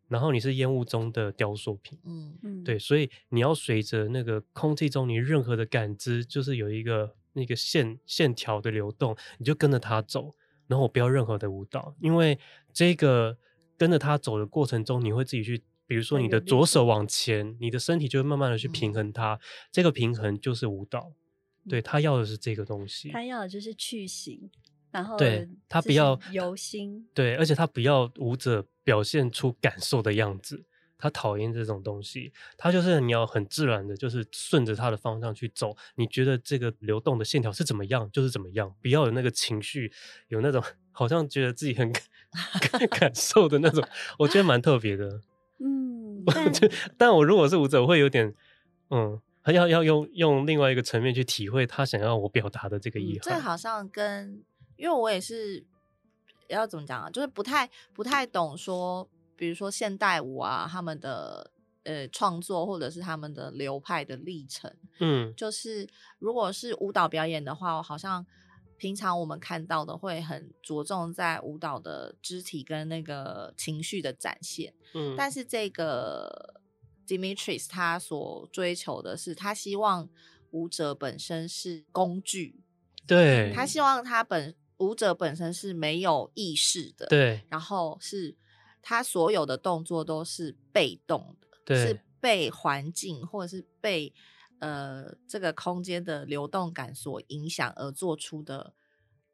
然后你是烟雾中的雕塑品，嗯嗯，对，所以你要随着那个空气中你任何的感知，就是有一个那个线线条的流动，你就跟着它走。然后我不要任何的舞蹈，因为这个跟着他走的过程中，你会自己去，比如说你的左手往前，你的身体就会慢慢的去平衡它，这个平衡就是舞蹈。对，他要的是这个东西，他要的就是去形，然后对他不要由心，对，而且他不要舞者。表现出感受的样子。他讨厌这种东西，他就是你要很自然的，就是顺着他的方向去走。你觉得这个流动的线条是怎么样，就是怎么样，不要有那个情绪，有那种 好像觉得自己很 感受的那种，我觉得蛮特别的。嗯，但但我如果是舞者，我会有点嗯，还要要用用另外一个层面去体会他想要我表达的这个意思。这好像跟因为我也是要怎么讲啊，就是不太不太懂说。比如说现代舞啊，他们的呃创作或者是他们的流派的历程，嗯，就是如果是舞蹈表演的话，我好像平常我们看到的会很着重在舞蹈的肢体跟那个情绪的展现，嗯，但是这个 Dimitris 他所追求的是，他希望舞者本身是工具，对，他希望他本舞者本身是没有意识的，对，然后是。他所有的动作都是被动的，对是被环境或者是被呃这个空间的流动感所影响而做出的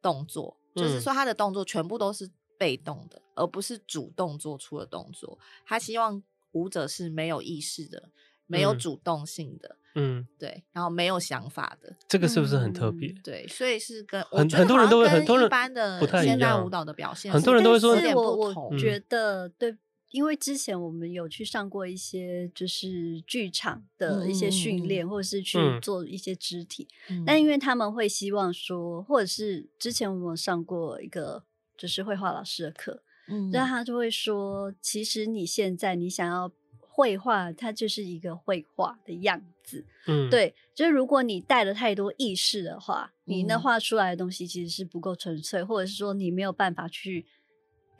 动作，嗯，就是说他的动作全部都是被动的，而不是主动做出的动作。他希望舞者是没有意识的，没有主动性的。嗯嗯，对，然后没有想法的，这个是不是很特别？嗯、对，所以是跟很很多人都会很多人一般的现代舞蹈的表现，很多人都会说我觉得对，因为之前我们有去上过一些就是剧场的一些训练，嗯、或者是去做一些肢体，嗯、但因为他们会希望说，或者是之前我们上过一个就是绘画老师的课，嗯，那。他就会说，其实你现在你想要。绘画它就是一个绘画的样子，嗯，对，就是如果你带了太多意识的话，你那画出来的东西其实是不够纯粹，或者是说你没有办法去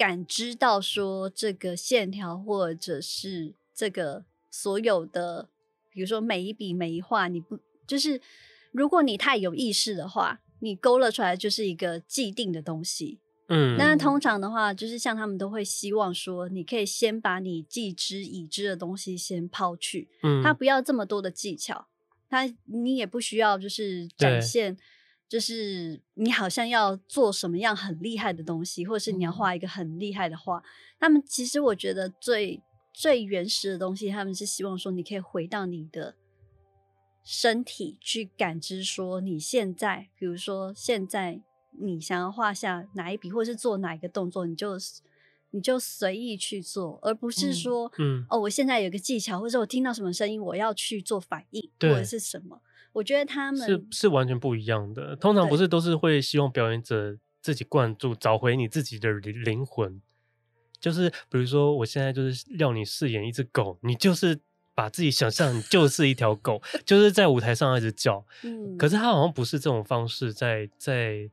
感知到说这个线条，或者是这个所有的，比如说每一笔每一画，你不就是如果你太有意识的话，你勾勒出来就是一个既定的东西。嗯，那通常的话，就是像他们都会希望说，你可以先把你既知已知的东西先抛去，嗯，他不要这么多的技巧，他你也不需要就是展现，就是你好像要做什么样很厉害的东西，或者是你要画一个很厉害的画。他们其实我觉得最最原始的东西，他们是希望说，你可以回到你的身体去感知，说你现在，比如说现在。你想要画下哪一笔，或是做哪一个动作，你就你就随意去做，而不是说，嗯，哦，我现在有个技巧，或者我听到什么声音，我要去做反应，或者是什么？我觉得他们是是完全不一样的。通常不是都是会希望表演者自己灌注，找回你自己的灵魂。就是比如说，我现在就是要你饰演一只狗，你就是把自己想象你就是一条狗，就是在舞台上一直叫。嗯，可是他好像不是这种方式在，在在。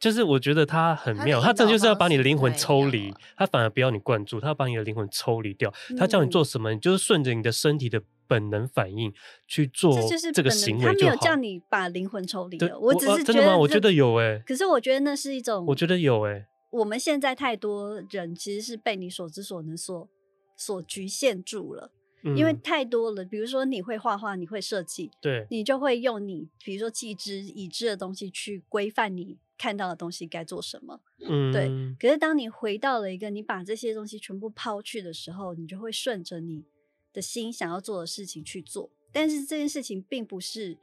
就是我觉得他很妙，他这就是要把你的灵魂抽离，他反而不要你灌注，他要把你的灵魂抽离掉。他叫你做什么，你就是顺着你的身体的本能反应去做这个行为就好。他没有叫你把灵魂抽离了，我只是觉得、啊、真的吗？我觉得有哎、欸。可是我觉得那是一种，我觉得有哎、欸。我们现在太多人其实是被你所知所能所所局限住了。因为太多了，比如说你会画画，你会设计，对，你就会用你比如说既知已知的东西去规范你看到的东西该做什么，嗯，对。可是当你回到了一个你把这些东西全部抛去的时候，你就会顺着你的心想要做的事情去做。但是这件事情并不是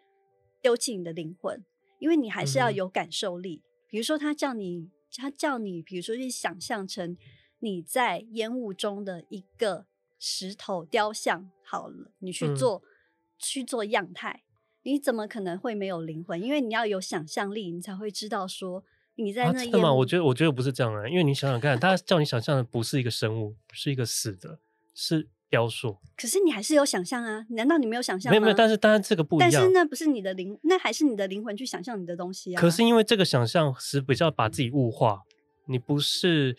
丢弃你的灵魂，因为你还是要有感受力。嗯、比如说他叫你，他叫你，比如说去想象成你在烟雾中的一个。石头雕像好了，你去做、嗯、去做样态，你怎么可能会没有灵魂？因为你要有想象力，你才会知道说你在那。干嘛、啊？我觉得我觉得不是这样啊，因为你想想看，他叫你想象的不是一个生物，是一个死的，是雕塑。可是你还是有想象啊？难道你没有想象？没有没有，但是当然这个不一样。但是那不是你的灵，那还是你的灵魂去想象你的东西啊。可是因为这个想象是比较把自己物化，你不是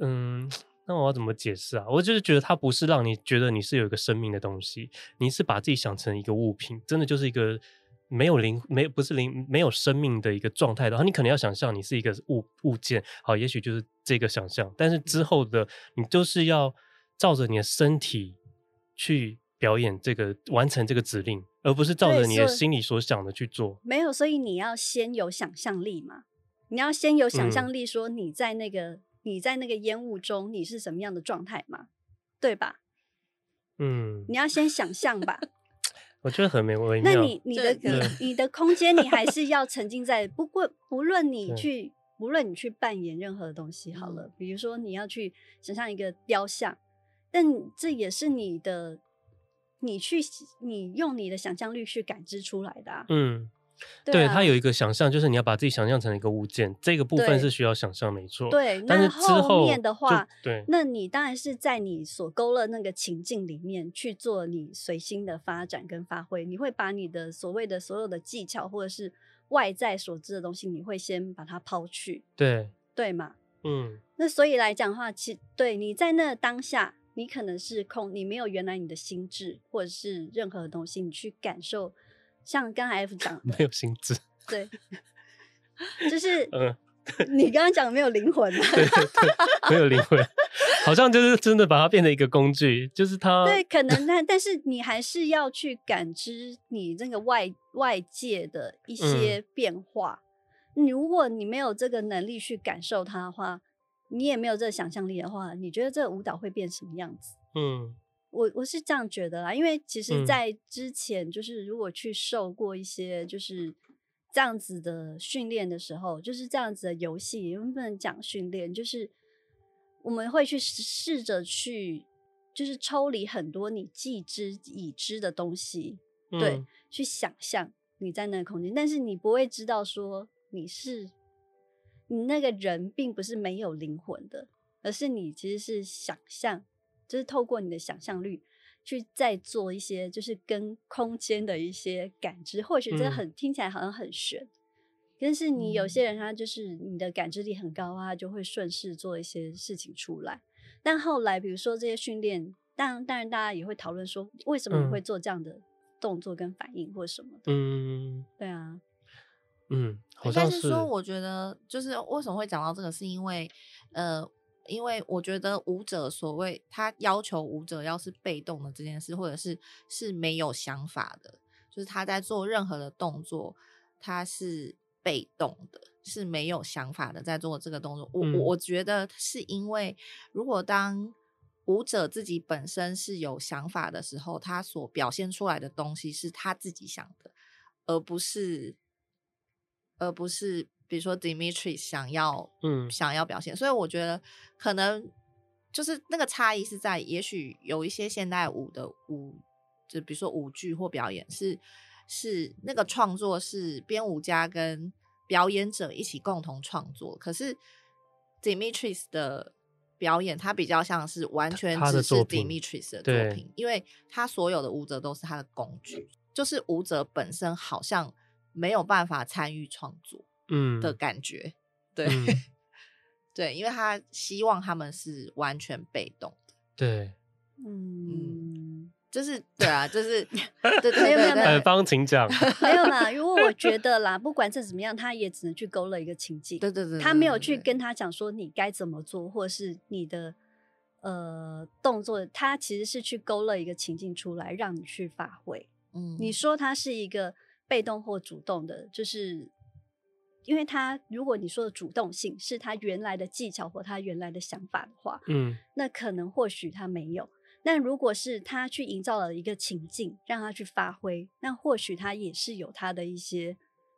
嗯。那我要怎么解释啊？我就是觉得它不是让你觉得你是有一个生命的东西，你是把自己想成一个物品，真的就是一个没有灵、没不是灵、没有生命的一个状态的话，你可能要想象你是一个物物件，好，也许就是这个想象，但是之后的你就是要照着你的身体去表演这个，完成这个指令，而不是照着你的心里所想的去做。没有，所以你要先有想象力嘛，你要先有想象力，说你在那个。你在那个烟雾中你是什么样的状态嘛？对吧？嗯，你要先想象吧。我觉得很没微妙。那你你的你的空间，你还是要沉浸在。不过不论你去，不论你去扮演任何东西好了，嗯、比如说你要去想象一个雕像，但这也是你的，你去你用你的想象力去感知出来的、啊。嗯。对，他有一个想象，就是你要把自己想象成一个物件，这个部分是需要想象，没错。对，但是之后面的话，对，那你当然是在你所勾勒那个情境里面去做你随心的发展跟发挥。你会把你的所谓的所有的技巧或者是外在所知的东西，你会先把它抛去。对，对嘛？嗯。那所以来讲的话，其对你在那当下，你可能是空，你没有原来你的心智或者是任何的东西，你去感受。像刚才 F 讲，没有心智，对，就是你刚刚讲没有灵魂，对对对，没有灵魂，好像就是真的把它变成一个工具，就是它，对，可能但但是你还是要去感知你那个外外界的一些变化。你、嗯、如果你没有这个能力去感受它的话，你也没有这个想象力的话，你觉得这个舞蹈会变什么样子？嗯。我我是这样觉得啦，因为其实，在之前就是如果去受过一些就是这样子的训练的时候，就是这样子的游戏，能不能讲训练？就是我们会去试着去，就是抽离很多你既知已知的东西，嗯、对，去想象你在那个空间，但是你不会知道说你是你那个人，并不是没有灵魂的，而是你其实是想象。就是透过你的想象力去再做一些，就是跟空间的一些感知，或许这很、嗯、听起来好像很玄，但是你有些人他就是你的感知力很高啊，就会顺势做一些事情出来。但后来比如说这些训练，当当然大家也会讨论说，为什么你会做这样的动作跟反应或什么的？嗯，对啊，嗯，应该是说，我觉得就是为什么会讲到这个，是因为呃。因为我觉得舞者所谓他要求舞者要是被动的这件事，或者是是没有想法的，就是他在做任何的动作，他是被动的，是没有想法的在做这个动作。我、嗯、我觉得是因为，如果当舞者自己本身是有想法的时候，他所表现出来的东西是他自己想的，而不是，而不是。比如说，Dimitri 想要，嗯，想要表现，所以我觉得可能就是那个差异是在，也许有一些现代舞的舞，就比如说舞剧或表演，是是那个创作是编舞家跟表演者一起共同创作，可是 Dimitri 的表演，他比较像是完全只是 Dimitris 的作品，因为他所有的舞者都是他的工具，就是舞者本身好像没有办法参与创作。嗯。的感觉，对、嗯、对，因为他希望他们是完全被动的，对，嗯，就是对啊，就是 对对对，没有没有没有，方请讲，没有啦，因为我觉得啦，不管这怎么样，他也只能去勾勒一个情境，对对对，他没有去跟他讲说你该怎么做，或者是你的呃动作，他其实是去勾勒一个情境出来，让你去发挥。嗯，你说他是一个被动或主动的，就是。因为他，如果你说的主动性是他原来的技巧或他原来的想法的话，嗯，那可能或许他没有。但如果是他去营造了一个情境，让他去发挥，那或许他也是有他的一些，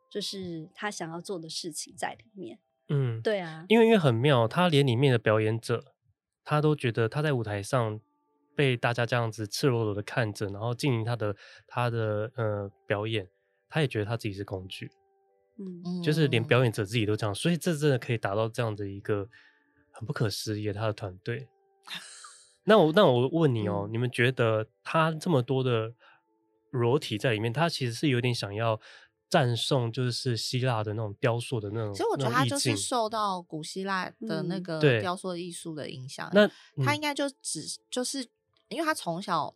就是他想要做的事情在里面。嗯，对啊，因为因为很妙，他连里面的表演者，他都觉得他在舞台上被大家这样子赤裸裸的看着，然后进行他的他的呃表演，他也觉得他自己是工具。嗯，就是连表演者自己都这样，所以这真的可以达到这样的一个很不可思议的他的团队。那我那我问你哦，嗯、你们觉得他这么多的裸体在里面，他其实是有点想要赞颂，就是希腊的那种雕塑的那种。其实我觉得他就是受到古希腊的那个雕塑艺术的影响。那、嗯、他应该就只就是因为他从小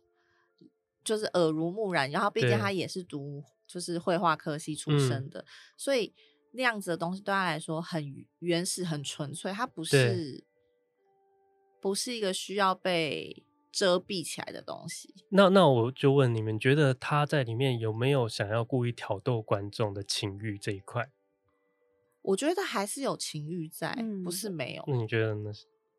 就是耳濡目染，然后毕竟他也是读。就是绘画科系出身的，嗯、所以那样子的东西对他来说很原始、很纯粹。他不是不是一个需要被遮蔽起来的东西。那那我就问你们，觉得他在里面有没有想要故意挑逗观众的情欲这一块？我觉得还是有情欲在，嗯、不是没有。那你觉得呢？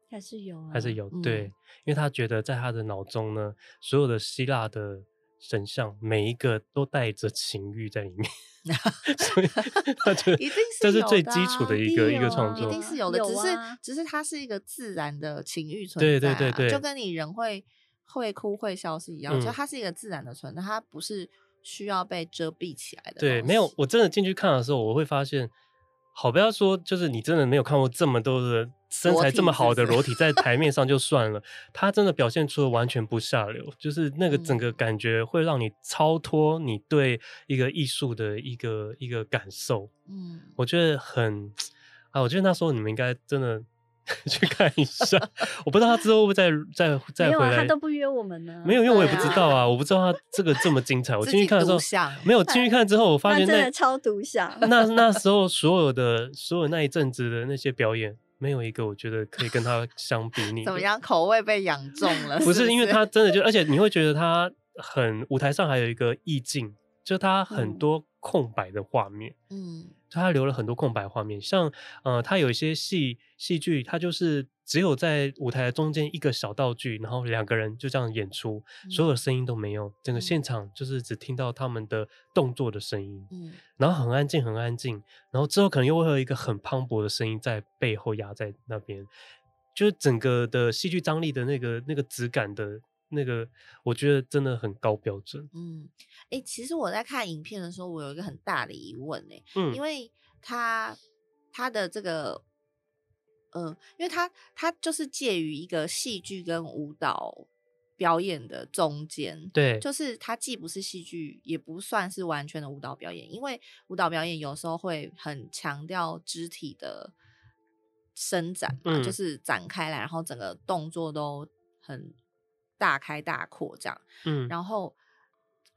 还是有、啊，还是有。对，嗯、因为他觉得在他的脑中呢，所有的希腊的神像每一个都带着情欲在里面，所以他觉得一定是这是最基础的一个一个创作，一定是有的。只是只是它是一个自然的情欲存在、啊，对对对对，就跟你人会会哭会笑是一样，就、嗯、它是一个自然的存在，它不是需要被遮蔽起来的。对，没有，我真的进去看的时候，我会发现。好，不要说，就是你真的没有看过这么多的身材这么好的裸体在 台面上就算了，他真的表现出了完全不下流，就是那个整个感觉会让你超脱你对一个艺术的一个一个感受。嗯，我觉得很 啊，我觉得那时候你们应该真的。去看一下，我不知道他之后会不会再再再回来。他都不约我们呢。没有，因为我也不知道啊，我不知道他这个这么精彩。我进去看的时候，没有进去看之后，我发现那真的超独享。那那 时候所有的所有那一阵子的那些表演，没有一个我觉得可以跟他相比拟。怎么样，口味被养重了？不是，因为他真的就，而且你会觉得他很舞台上还有一个意境，就他很多空白的画面。嗯。他留了很多空白画面，像呃，他有一些戏戏剧，他就是只有在舞台的中间一个小道具，然后两个人就这样演出，嗯、所有的声音都没有，整个现场就是只听到他们的动作的声音，嗯，然后很安静，很安静，然后之后可能又会有一个很磅礴的声音在背后压在那边，就是整个的戏剧张力的那个那个质感的。那个我觉得真的很高标准。嗯，哎、欸，其实我在看影片的时候，我有一个很大的疑问哎、欸，嗯，因为他他的这个，嗯、呃，因为他他就是介于一个戏剧跟舞蹈表演的中间，对，就是他既不是戏剧，也不算是完全的舞蹈表演，因为舞蹈表演有时候会很强调肢体的伸展嘛，嗯、就是展开来，然后整个动作都很。大开大阔这样，嗯，然后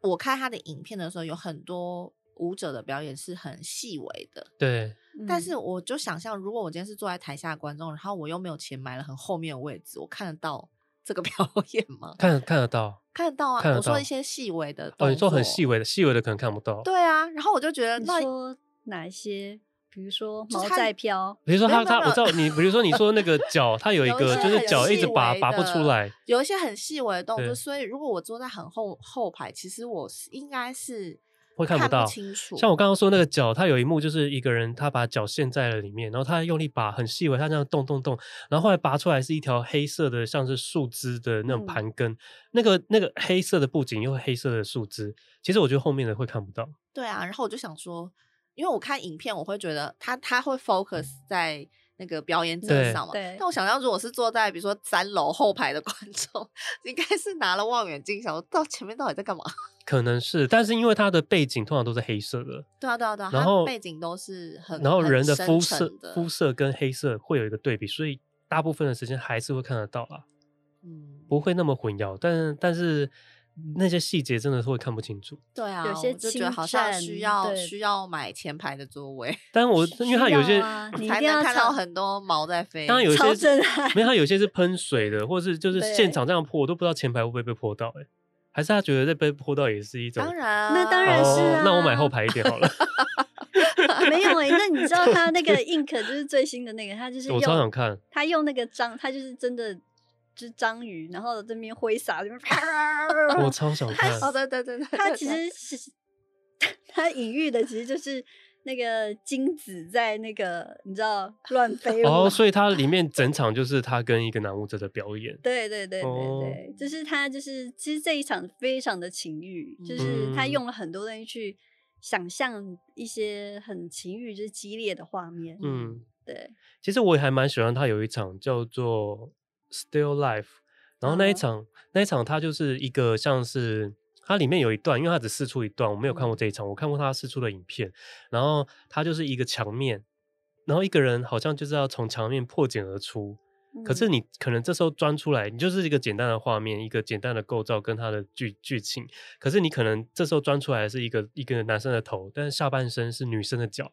我看他的影片的时候，有很多舞者的表演是很细微的，对。但是我就想象，如果我今天是坐在台下观众，然后我又没有钱买了很后面的位置，我看得到 这个表演吗？看看得到，看得到啊！我说一些细微的，哦，你说很细微的，细微的可能看不到。对啊，然后我就觉得，那你说哪一些？比如说毛在飘，比如说他他我知道你，比如说你说那个脚，它有一个就是脚一直拔拔不出来，有一些很细微的动作，所以如果我坐在很后后排，其实我是应该是会看不到清楚。像我刚刚说那个脚，它有一幕就是一个人他把脚陷在了里面，然后他用力拔，很细微，他这样动动动，然后后来拔出来是一条黑色的像是树枝的那种盘根，那个那个黑色的布景又黑色的树枝，其实我觉得后面的会看不到。对啊，然后我就想说。因为我看影片，我会觉得他他会 focus 在那个表演者上嘛。对。但我想象，如果是坐在比如说三楼后排的观众，应该是拿了望远镜，想说到前面到底在干嘛？可能是，但是因为它的背景通常都是黑色的。对啊，对啊，对啊。然后背景都是很，然后人的肤色肤色跟黑色会有一个对比，所以大部分的时间还是会看得到啦。嗯。不会那么混淆，但但是。那些细节真的是会看不清楚。对啊，有些就觉得好像需要需要买前排的座位。但我 因为它有些 你才能看到很多毛在飞。当然有些是，没有它有些是喷水的，或是就是现场这样泼，我都不知道前排会不会被泼到。哎，还是他觉得在被泼到也是一种。当然，那当然是啊。那我买后排一点好了。没有哎，那你知道他那个 ink 就是最新的那个，他就是我超想看。他用那个章，他就是真的。是章鱼，然后这边挥洒，这边啪。我超想看。哦，对对对对，它其实是它隐喻的，其实就是那个精子在那个你知道乱飞。哦，所以它里面 整场就是他跟一个男舞者的表演。对对对对对，哦、就是他就是其实这一场非常的情欲，就是他用了很多东西去想象一些很情欲就是激烈的画面。嗯，对。其实我也还蛮喜欢他有一场叫做。Still Life，然后那一场，uh. 那一场它就是一个像是它里面有一段，因为它只试出一段，我没有看过这一场，我看过它试出的影片。然后它就是一个墙面，然后一个人好像就是要从墙面破茧而出，可是你可能这时候钻出来，你就是一个简单的画面，一个简单的构造跟它的剧剧情，可是你可能这时候钻出来是一个一个男生的头，但是下半身是女生的脚，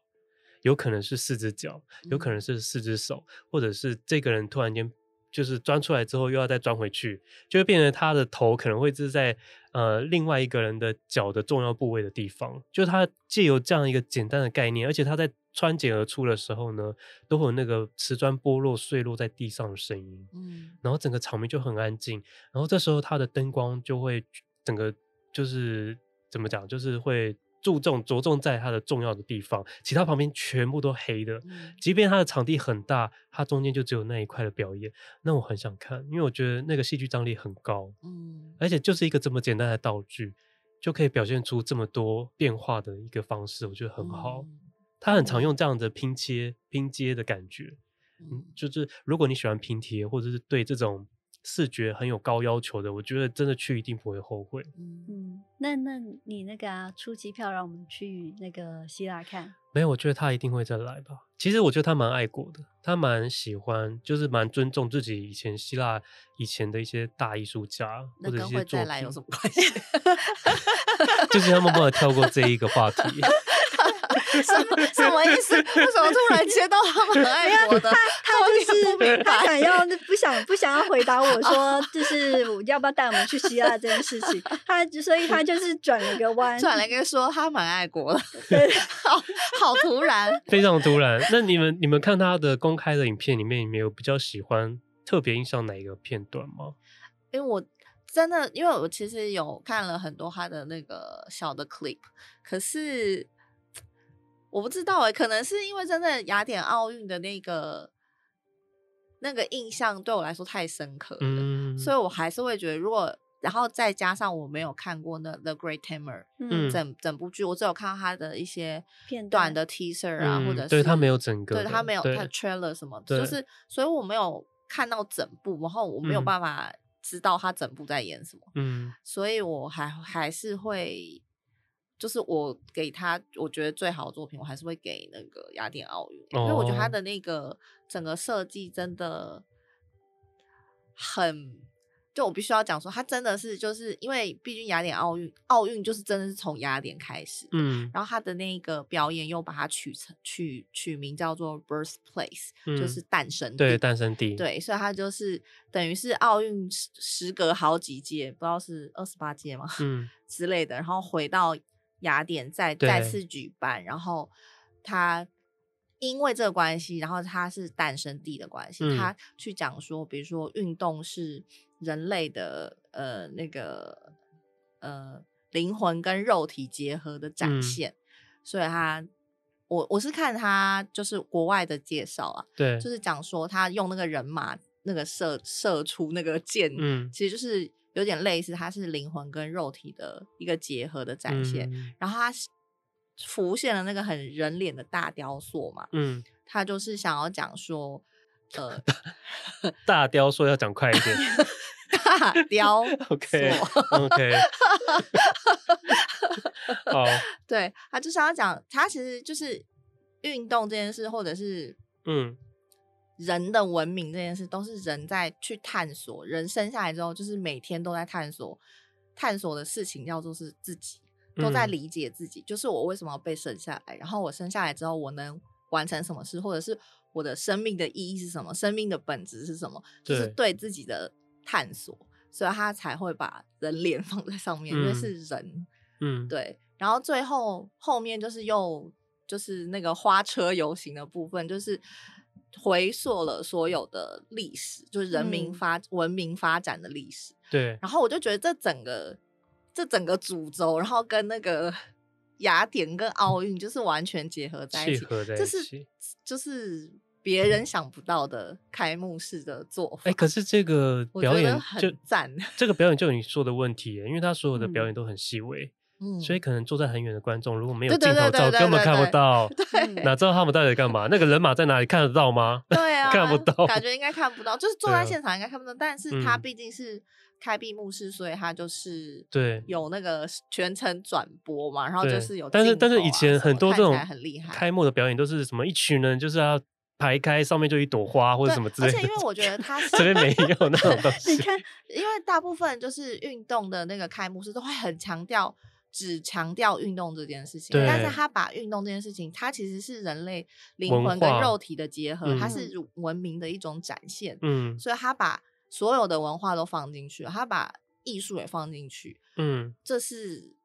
有可能是四只脚，有可能是四只手，或者是这个人突然间。就是钻出来之后又要再钻回去，就会变成他的头可能会是在呃另外一个人的脚的重要部位的地方。就是他借由这样一个简单的概念，而且他在穿剪而出的时候呢，都会有那个瓷砖剥落碎落在地上的声音，嗯，然后整个场面就很安静，然后这时候他的灯光就会整个就是怎么讲，就是会。注重着重在它的重要的地方，其他旁边全部都黑的。嗯、即便它的场地很大，它中间就只有那一块的表演，那我很想看，因为我觉得那个戏剧张力很高。嗯，而且就是一个这么简单的道具，就可以表现出这么多变化的一个方式，我觉得很好。他、嗯、很常用这样的拼接、拼接的感觉。嗯，就是如果你喜欢拼贴，或者是对这种。视觉很有高要求的，我觉得真的去一定不会后悔。嗯嗯，那那你那个啊，出机票让我们去那个希腊看？没有，我觉得他一定会再来吧。其实我觉得他蛮爱国的，他蛮喜欢，就是蛮尊重自己以前希腊以前的一些大艺术家或者一些作品。再来有什么关系？就是他们不能跳过这一个话题。什么什么意思？为什么突然接到他们很爱国的？他他就是他想要不想不想要回答我说，就是要不要带我们去希腊这件事情？他所以他就是转了个弯，转了一个说他蛮爱国的。对，好好突然，非常突然。那你们你们看他的公开的影片里面，你们有比较喜欢特别印象哪一个片段吗？因为我真的，因为我其实有看了很多他的那个小的 clip，可是。我不知道哎、欸，可能是因为真的雅典奥运的那个那个印象对我来说太深刻了，嗯、所以我还是会觉得，如果然后再加上我没有看过那 The Great Tamer，嗯，整整部剧，我只有看到他的一些片段的 teaser 啊，嗯、或者是对他没有整个，对他没有他 trailer 什么，就是所以我没有看到整部，然后我没有办法知道他整部在演什么，嗯，所以我还还是会。就是我给他，我觉得最好的作品，我还是会给那个雅典奥运，因为我觉得他的那个整个设计真的很，就我必须要讲说，他真的是就是因为毕竟雅典奥运，奥运就是真的是从雅典开始，嗯，然后他的那个表演又把它取成取取名叫做 Birthplace，嗯，就是诞生地，对，诞生地，对，所以他就是等于是奥运时隔好几届，不知道是二十八届吗？嗯，之类的，然后回到。雅典再再次举办，然后他因为这个关系，然后他是诞生地的关系，嗯、他去讲说，比如说运动是人类的呃那个呃灵魂跟肉体结合的展现，嗯、所以他我我是看他就是国外的介绍啊，对，就是讲说他用那个人马那个射射出那个箭，嗯，其实就是。有点类似，它是灵魂跟肉体的一个结合的展现，嗯、然后它浮现了那个很人脸的大雕塑嘛，嗯，他就是想要讲说，呃，大雕塑要讲快一点，大雕，OK OK，好，对，他就是要讲，他其实就是运动这件事，或者是嗯。人的文明这件事都是人在去探索，人生下来之后就是每天都在探索，探索的事情叫做是自己，都在理解自己，嗯、就是我为什么要被生下来，然后我生下来之后我能完成什么事，或者是我的生命的意义是什么，生命的本质是什么，就是对。自己的探索，所以他才会把人脸 放在上面，嗯、因为是人，嗯，对，然后最后后面就是又就是那个花车游行的部分，就是。回溯了所有的历史，就是人民发、嗯、文明发展的历史。对，然后我就觉得这整个这整个主轴，然后跟那个 雅典跟奥运就是完全结合在一起，这是就是别人想不到的开幕式的做法。哎、欸，可是这个表演很赞，这个表演就有你说的问题，因为他所有的表演都很细微。嗯嗯，所以可能坐在很远的观众，如果没有镜头照，根本看不到。对，哪知道他们到底在干嘛？那个人马在哪里？看得到吗？对啊，看不到，感觉应该看不到。就是坐在现场应该看不到，但是他毕竟是开闭幕式，所以他就是对有那个全程转播嘛，然后就是有。但是但是以前很多这种很厉害开幕的表演都是什么一群人就是要排开，上面就一朵花或者什么之类的。而且因为我觉得他 这边没有那种东西。你看，因为大部分就是运动的那个开幕式都会很强调。只强调运动这件事情，但是他把运动这件事情，它其实是人类灵魂跟肉体的结合，它是文明的一种展现。嗯，所以他把所有的文化都放进去，他把艺术也放进去。嗯，这是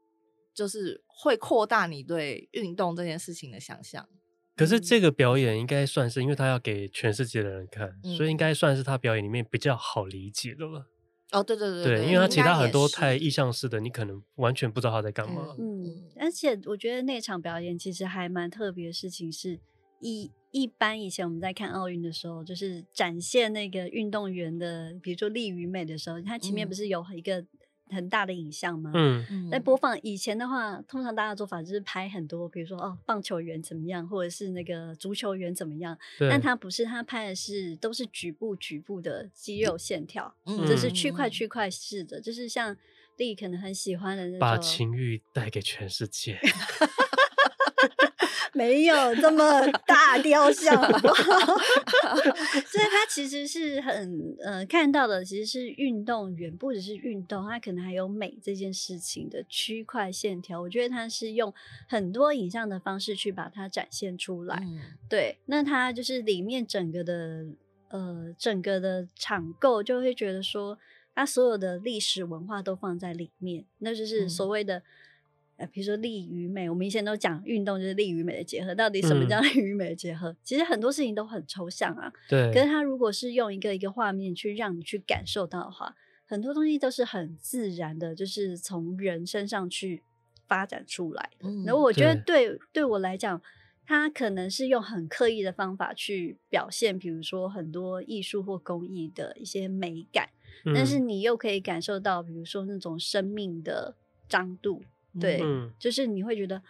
就是会扩大你对运动这件事情的想象。可是这个表演应该算是，因为他要给全世界的人看，嗯、所以应该算是他表演里面比较好理解的了。哦，对对对对，因为他其他很多太意象式的，你可能完全不知道他在干嘛。嗯，而且我觉得那场表演其实还蛮特别的事情是，一一般以前我们在看奥运的时候，就是展现那个运动员的，比如说力与美的时候，他前面不是有一个。嗯很大的影像吗？嗯，在播放以前的话，通常大家的做法就是拍很多，比如说哦，棒球员怎么样，或者是那个足球员怎么样。对但他不是，他拍的是都是局部局部的肌肉线条，嗯，这是区块区块式的，就是像丽可能很喜欢的那种，把情欲带给全世界。没有这么大雕像，好不好？所以他其实是很呃看到的，其实是运动员，不只是运动，他可能还有美这件事情的区块线条。我觉得他是用很多影像的方式去把它展现出来。嗯、对，那他就是里面整个的呃整个的场构，就会觉得说，他所有的历史文化都放在里面，那就是所谓的。嗯比如说力与美，我们以前都讲运动就是力与美的结合。到底什么叫力与美的结合？嗯、其实很多事情都很抽象啊。对。可是他如果是用一个一个画面去让你去感受到的话，很多东西都是很自然的，就是从人身上去发展出来的。然后、嗯、我觉得对对，对我来讲，他可能是用很刻意的方法去表现，比如说很多艺术或工艺的一些美感，嗯、但是你又可以感受到，比如说那种生命的张度。对，嗯、就是你会觉得，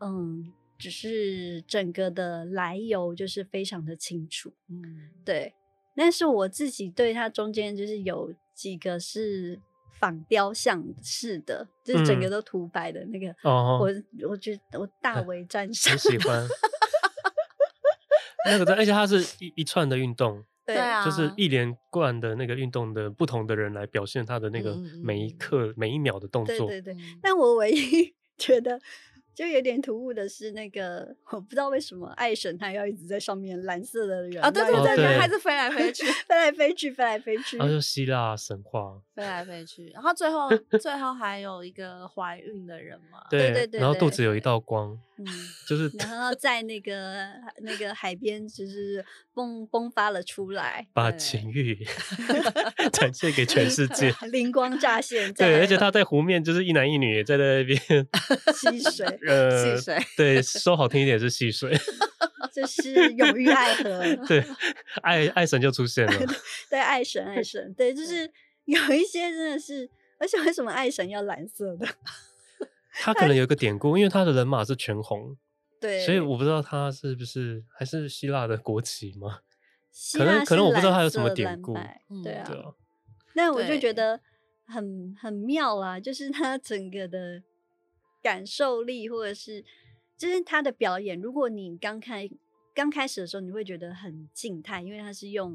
嗯，只是整个的来由就是非常的清楚，嗯，对。但是我自己对它中间就是有几个是仿雕像式的，嗯、就是整个都涂白的那个，哦、我我觉得我大为赞赏，很喜欢。那个，而且它是一一串的运动。对啊，就是一连贯的那个运动的不同的人来表现他的那个每一刻、嗯、每一秒的动作。对对对，但我唯一 觉得。就有点突兀的是，那个我不知道为什么爱神他要一直在上面，蓝色的人啊，对对对对，还是 飞来飞去，飞来飞去，飞来飞去。然后就希腊神话，飞来飞去。然后最后 最后还有一个怀孕的人嘛，对对对，然后肚子有一道光，嗯，就是然后在那个那个海边，就是迸迸发了出来，把情欲 展现给全世界，灵光乍现。对，而且他在湖面，就是一男一女在那边戏水。呃，戏水对，说好听一点是戏水，就是永浴爱河。对，爱爱神就出现了。对，爱神，爱神，对，就是有一些真的是，而且为什么爱神要蓝色的？他可能有一个典故，因为他的人马是全红，对，所以我不知道他是不是还是希腊的国旗吗？可能可能我不知道他有什么典故，对啊。那我就觉得很很妙啊，就是他整个的。感受力，或者是就是他的表演。如果你刚开刚开始的时候，你会觉得很静态，因为他是用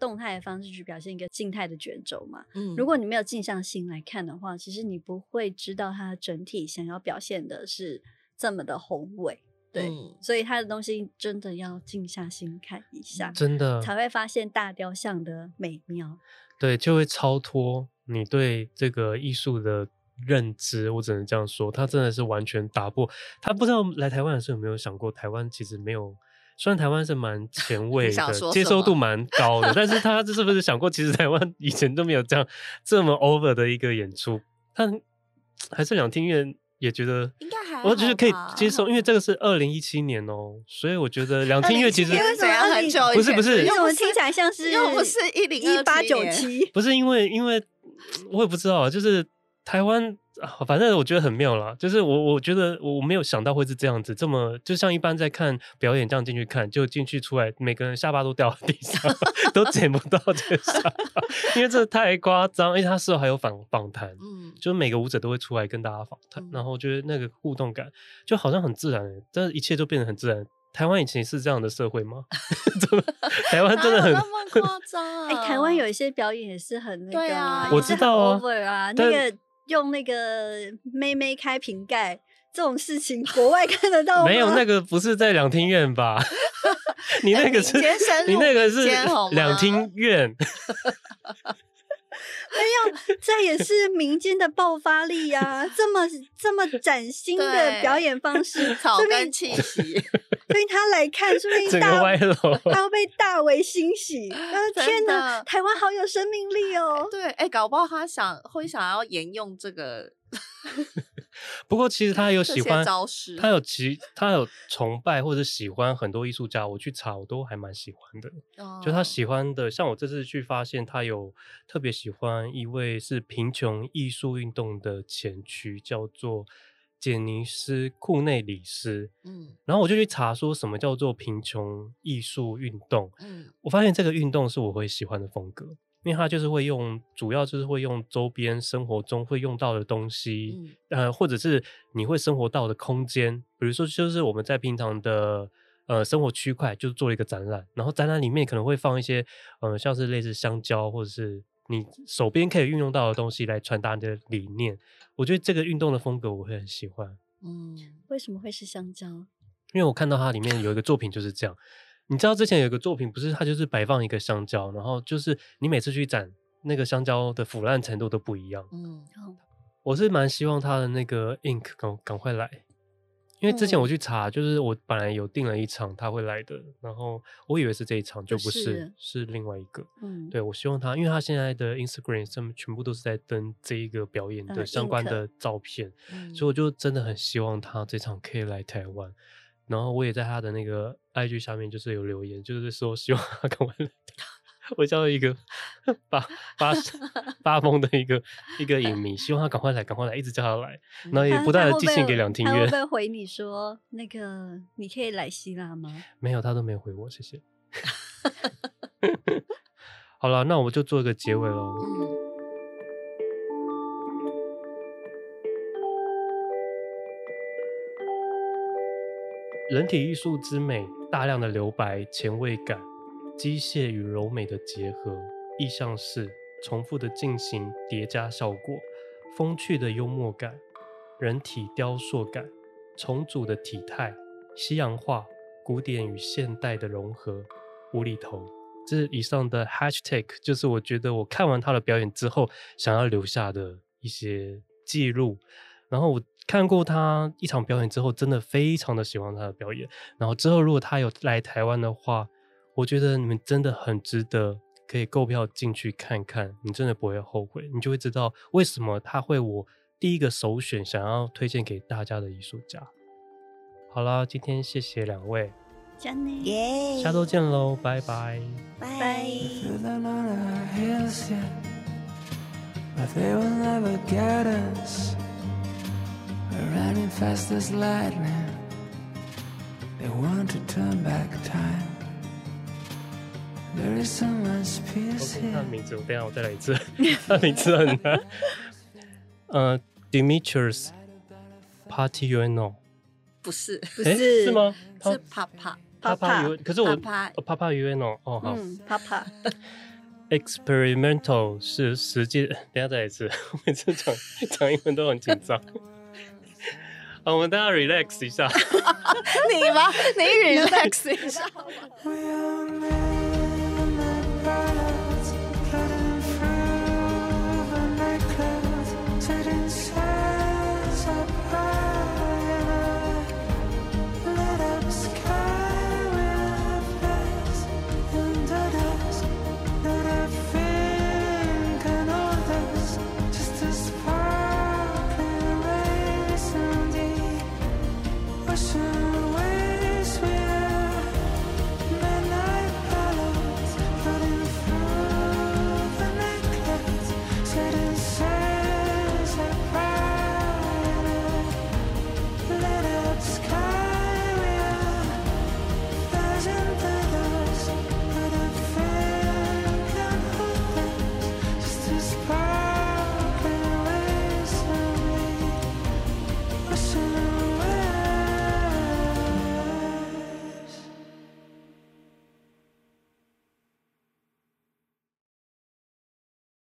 动态的方式去表现一个静态的卷轴嘛。嗯，如果你没有静下心来看的话，其实你不会知道它整体想要表现的是这么的宏伟。对，嗯，所以他的东西真的要静下心看一下，真的才会发现大雕像的美妙。对，就会超脱你对这个艺术的。认知，我只能这样说，他真的是完全打破。他不知道来台湾的时候有没有想过，台湾其实没有，虽然台湾是蛮前卫的，接受度蛮高的，但是他这是不是想过，其实台湾以前都没有这样这么 over 的一个演出？他 还是两厅院也觉得应该还，我觉得可以接受，因为这个是二零一七年哦、喔，所以我觉得 两厅院其实怎样很久，不是不是，因为我听起来像是又不是一零一八九七，不是因为因为 我也不知道啊，就是。台湾反正我觉得很妙啦，就是我我觉得我没有想到会是这样子，这么就像一般在看表演这样进去看，就进去出来，每个人下巴都掉在地上，都捡不到这个下巴，因为这太夸张。因为他事后还有访访谈，嗯，就每个舞者都会出来跟大家访谈，嗯、然后觉得那个互动感就好像很自然，但是一切都变得很自然。台湾以前是这样的社会吗？台湾真的很那么夸张啊！哎、欸，台湾有一些表演也是很那个、啊，我知道啊，啊那个。用那个妹妹开瓶盖这种事情，国外看得到吗？没有，那个不是在两厅院吧？你那个是，你那个是两厅院。没有，这也是民间的爆发力呀、啊！这么这么崭新的表演方式，草根气 息，所以他来看，说不定大他要被大为欣喜。天哪，台湾好有生命力哦！对，哎，搞不好他想会想要沿用这个。不过，其实他有喜欢，他有其他有崇拜或者喜欢很多艺术家。我去查，我都还蛮喜欢的。Oh. 就他喜欢的，像我这次去发现，他有特别喜欢一位是贫穷艺术运动的前驱，叫做简尼斯库内里斯。嗯，然后我就去查，说什么叫做贫穷艺术运动。嗯，我发现这个运动是我会喜欢的风格。因为它就是会用，主要就是会用周边生活中会用到的东西，嗯、呃，或者是你会生活到的空间，比如说就是我们在平常的呃生活区块，就做了一个展览，然后展览里面可能会放一些，呃，像是类似香蕉，或者是你手边可以运用到的东西来传达你的理念。我觉得这个运动的风格我会很喜欢。嗯，为什么会是香蕉？因为我看到它里面有一个作品就是这样。你知道之前有个作品，不是它就是摆放一个香蕉，然后就是你每次去展那个香蕉的腐烂程度都不一样。嗯，我是蛮希望他的那个 ink 赶赶快来，因为之前我去查，就是我本来有订了一场他会来的，然后我以为是这一场，就不是，是，是另外一个。嗯，对，我希望他，因为他现在的 Instagram 上面全部都是在登这一个表演的相关的照片，嗯，所以我就真的很希望他这场可以来台湾。然后我也在他的那个 IG 下面，就是有留言，就是说希望他赶快来。我叫一个 发发 发疯的一个一个影迷，希望他赶快来，赶快来，一直叫他来。然后也不断的寄信给两庭院。他会回你说那个你可以来希腊吗？没有，他都没有回我，谢谢。好了，那我们就做一个结尾喽。嗯人体艺术之美，大量的留白、前卫感、机械与柔美的结合，意象式、重复的进行、叠加效果，风趣的幽默感，人体雕塑感，重组的体态，西洋化、古典与现代的融合，无厘头。这以上的 hashtag，就是我觉得我看完他的表演之后，想要留下的一些记录。然后我看过他一场表演之后，真的非常的喜欢他的表演。然后之后如果他有来台湾的话，我觉得你们真的很值得可以购票进去看看，你真的不会后悔，你就会知道为什么他会我第一个首选想要推荐给大家的艺术家。好啦，今天谢谢两位，下周见喽，拜拜，拜 拜。他的名字，我等下我再来一次。他的名字很难。呃，Dimitrios Papaioannou 不是，不是，是吗？是 Papa Papa，可是我 Papaioannou 哦，好，Papa。Experimental 是实际，等下再来一次。我每次讲讲英文都很紧张。 好，我们大家 relax 一下。你吗？你 relax 一下。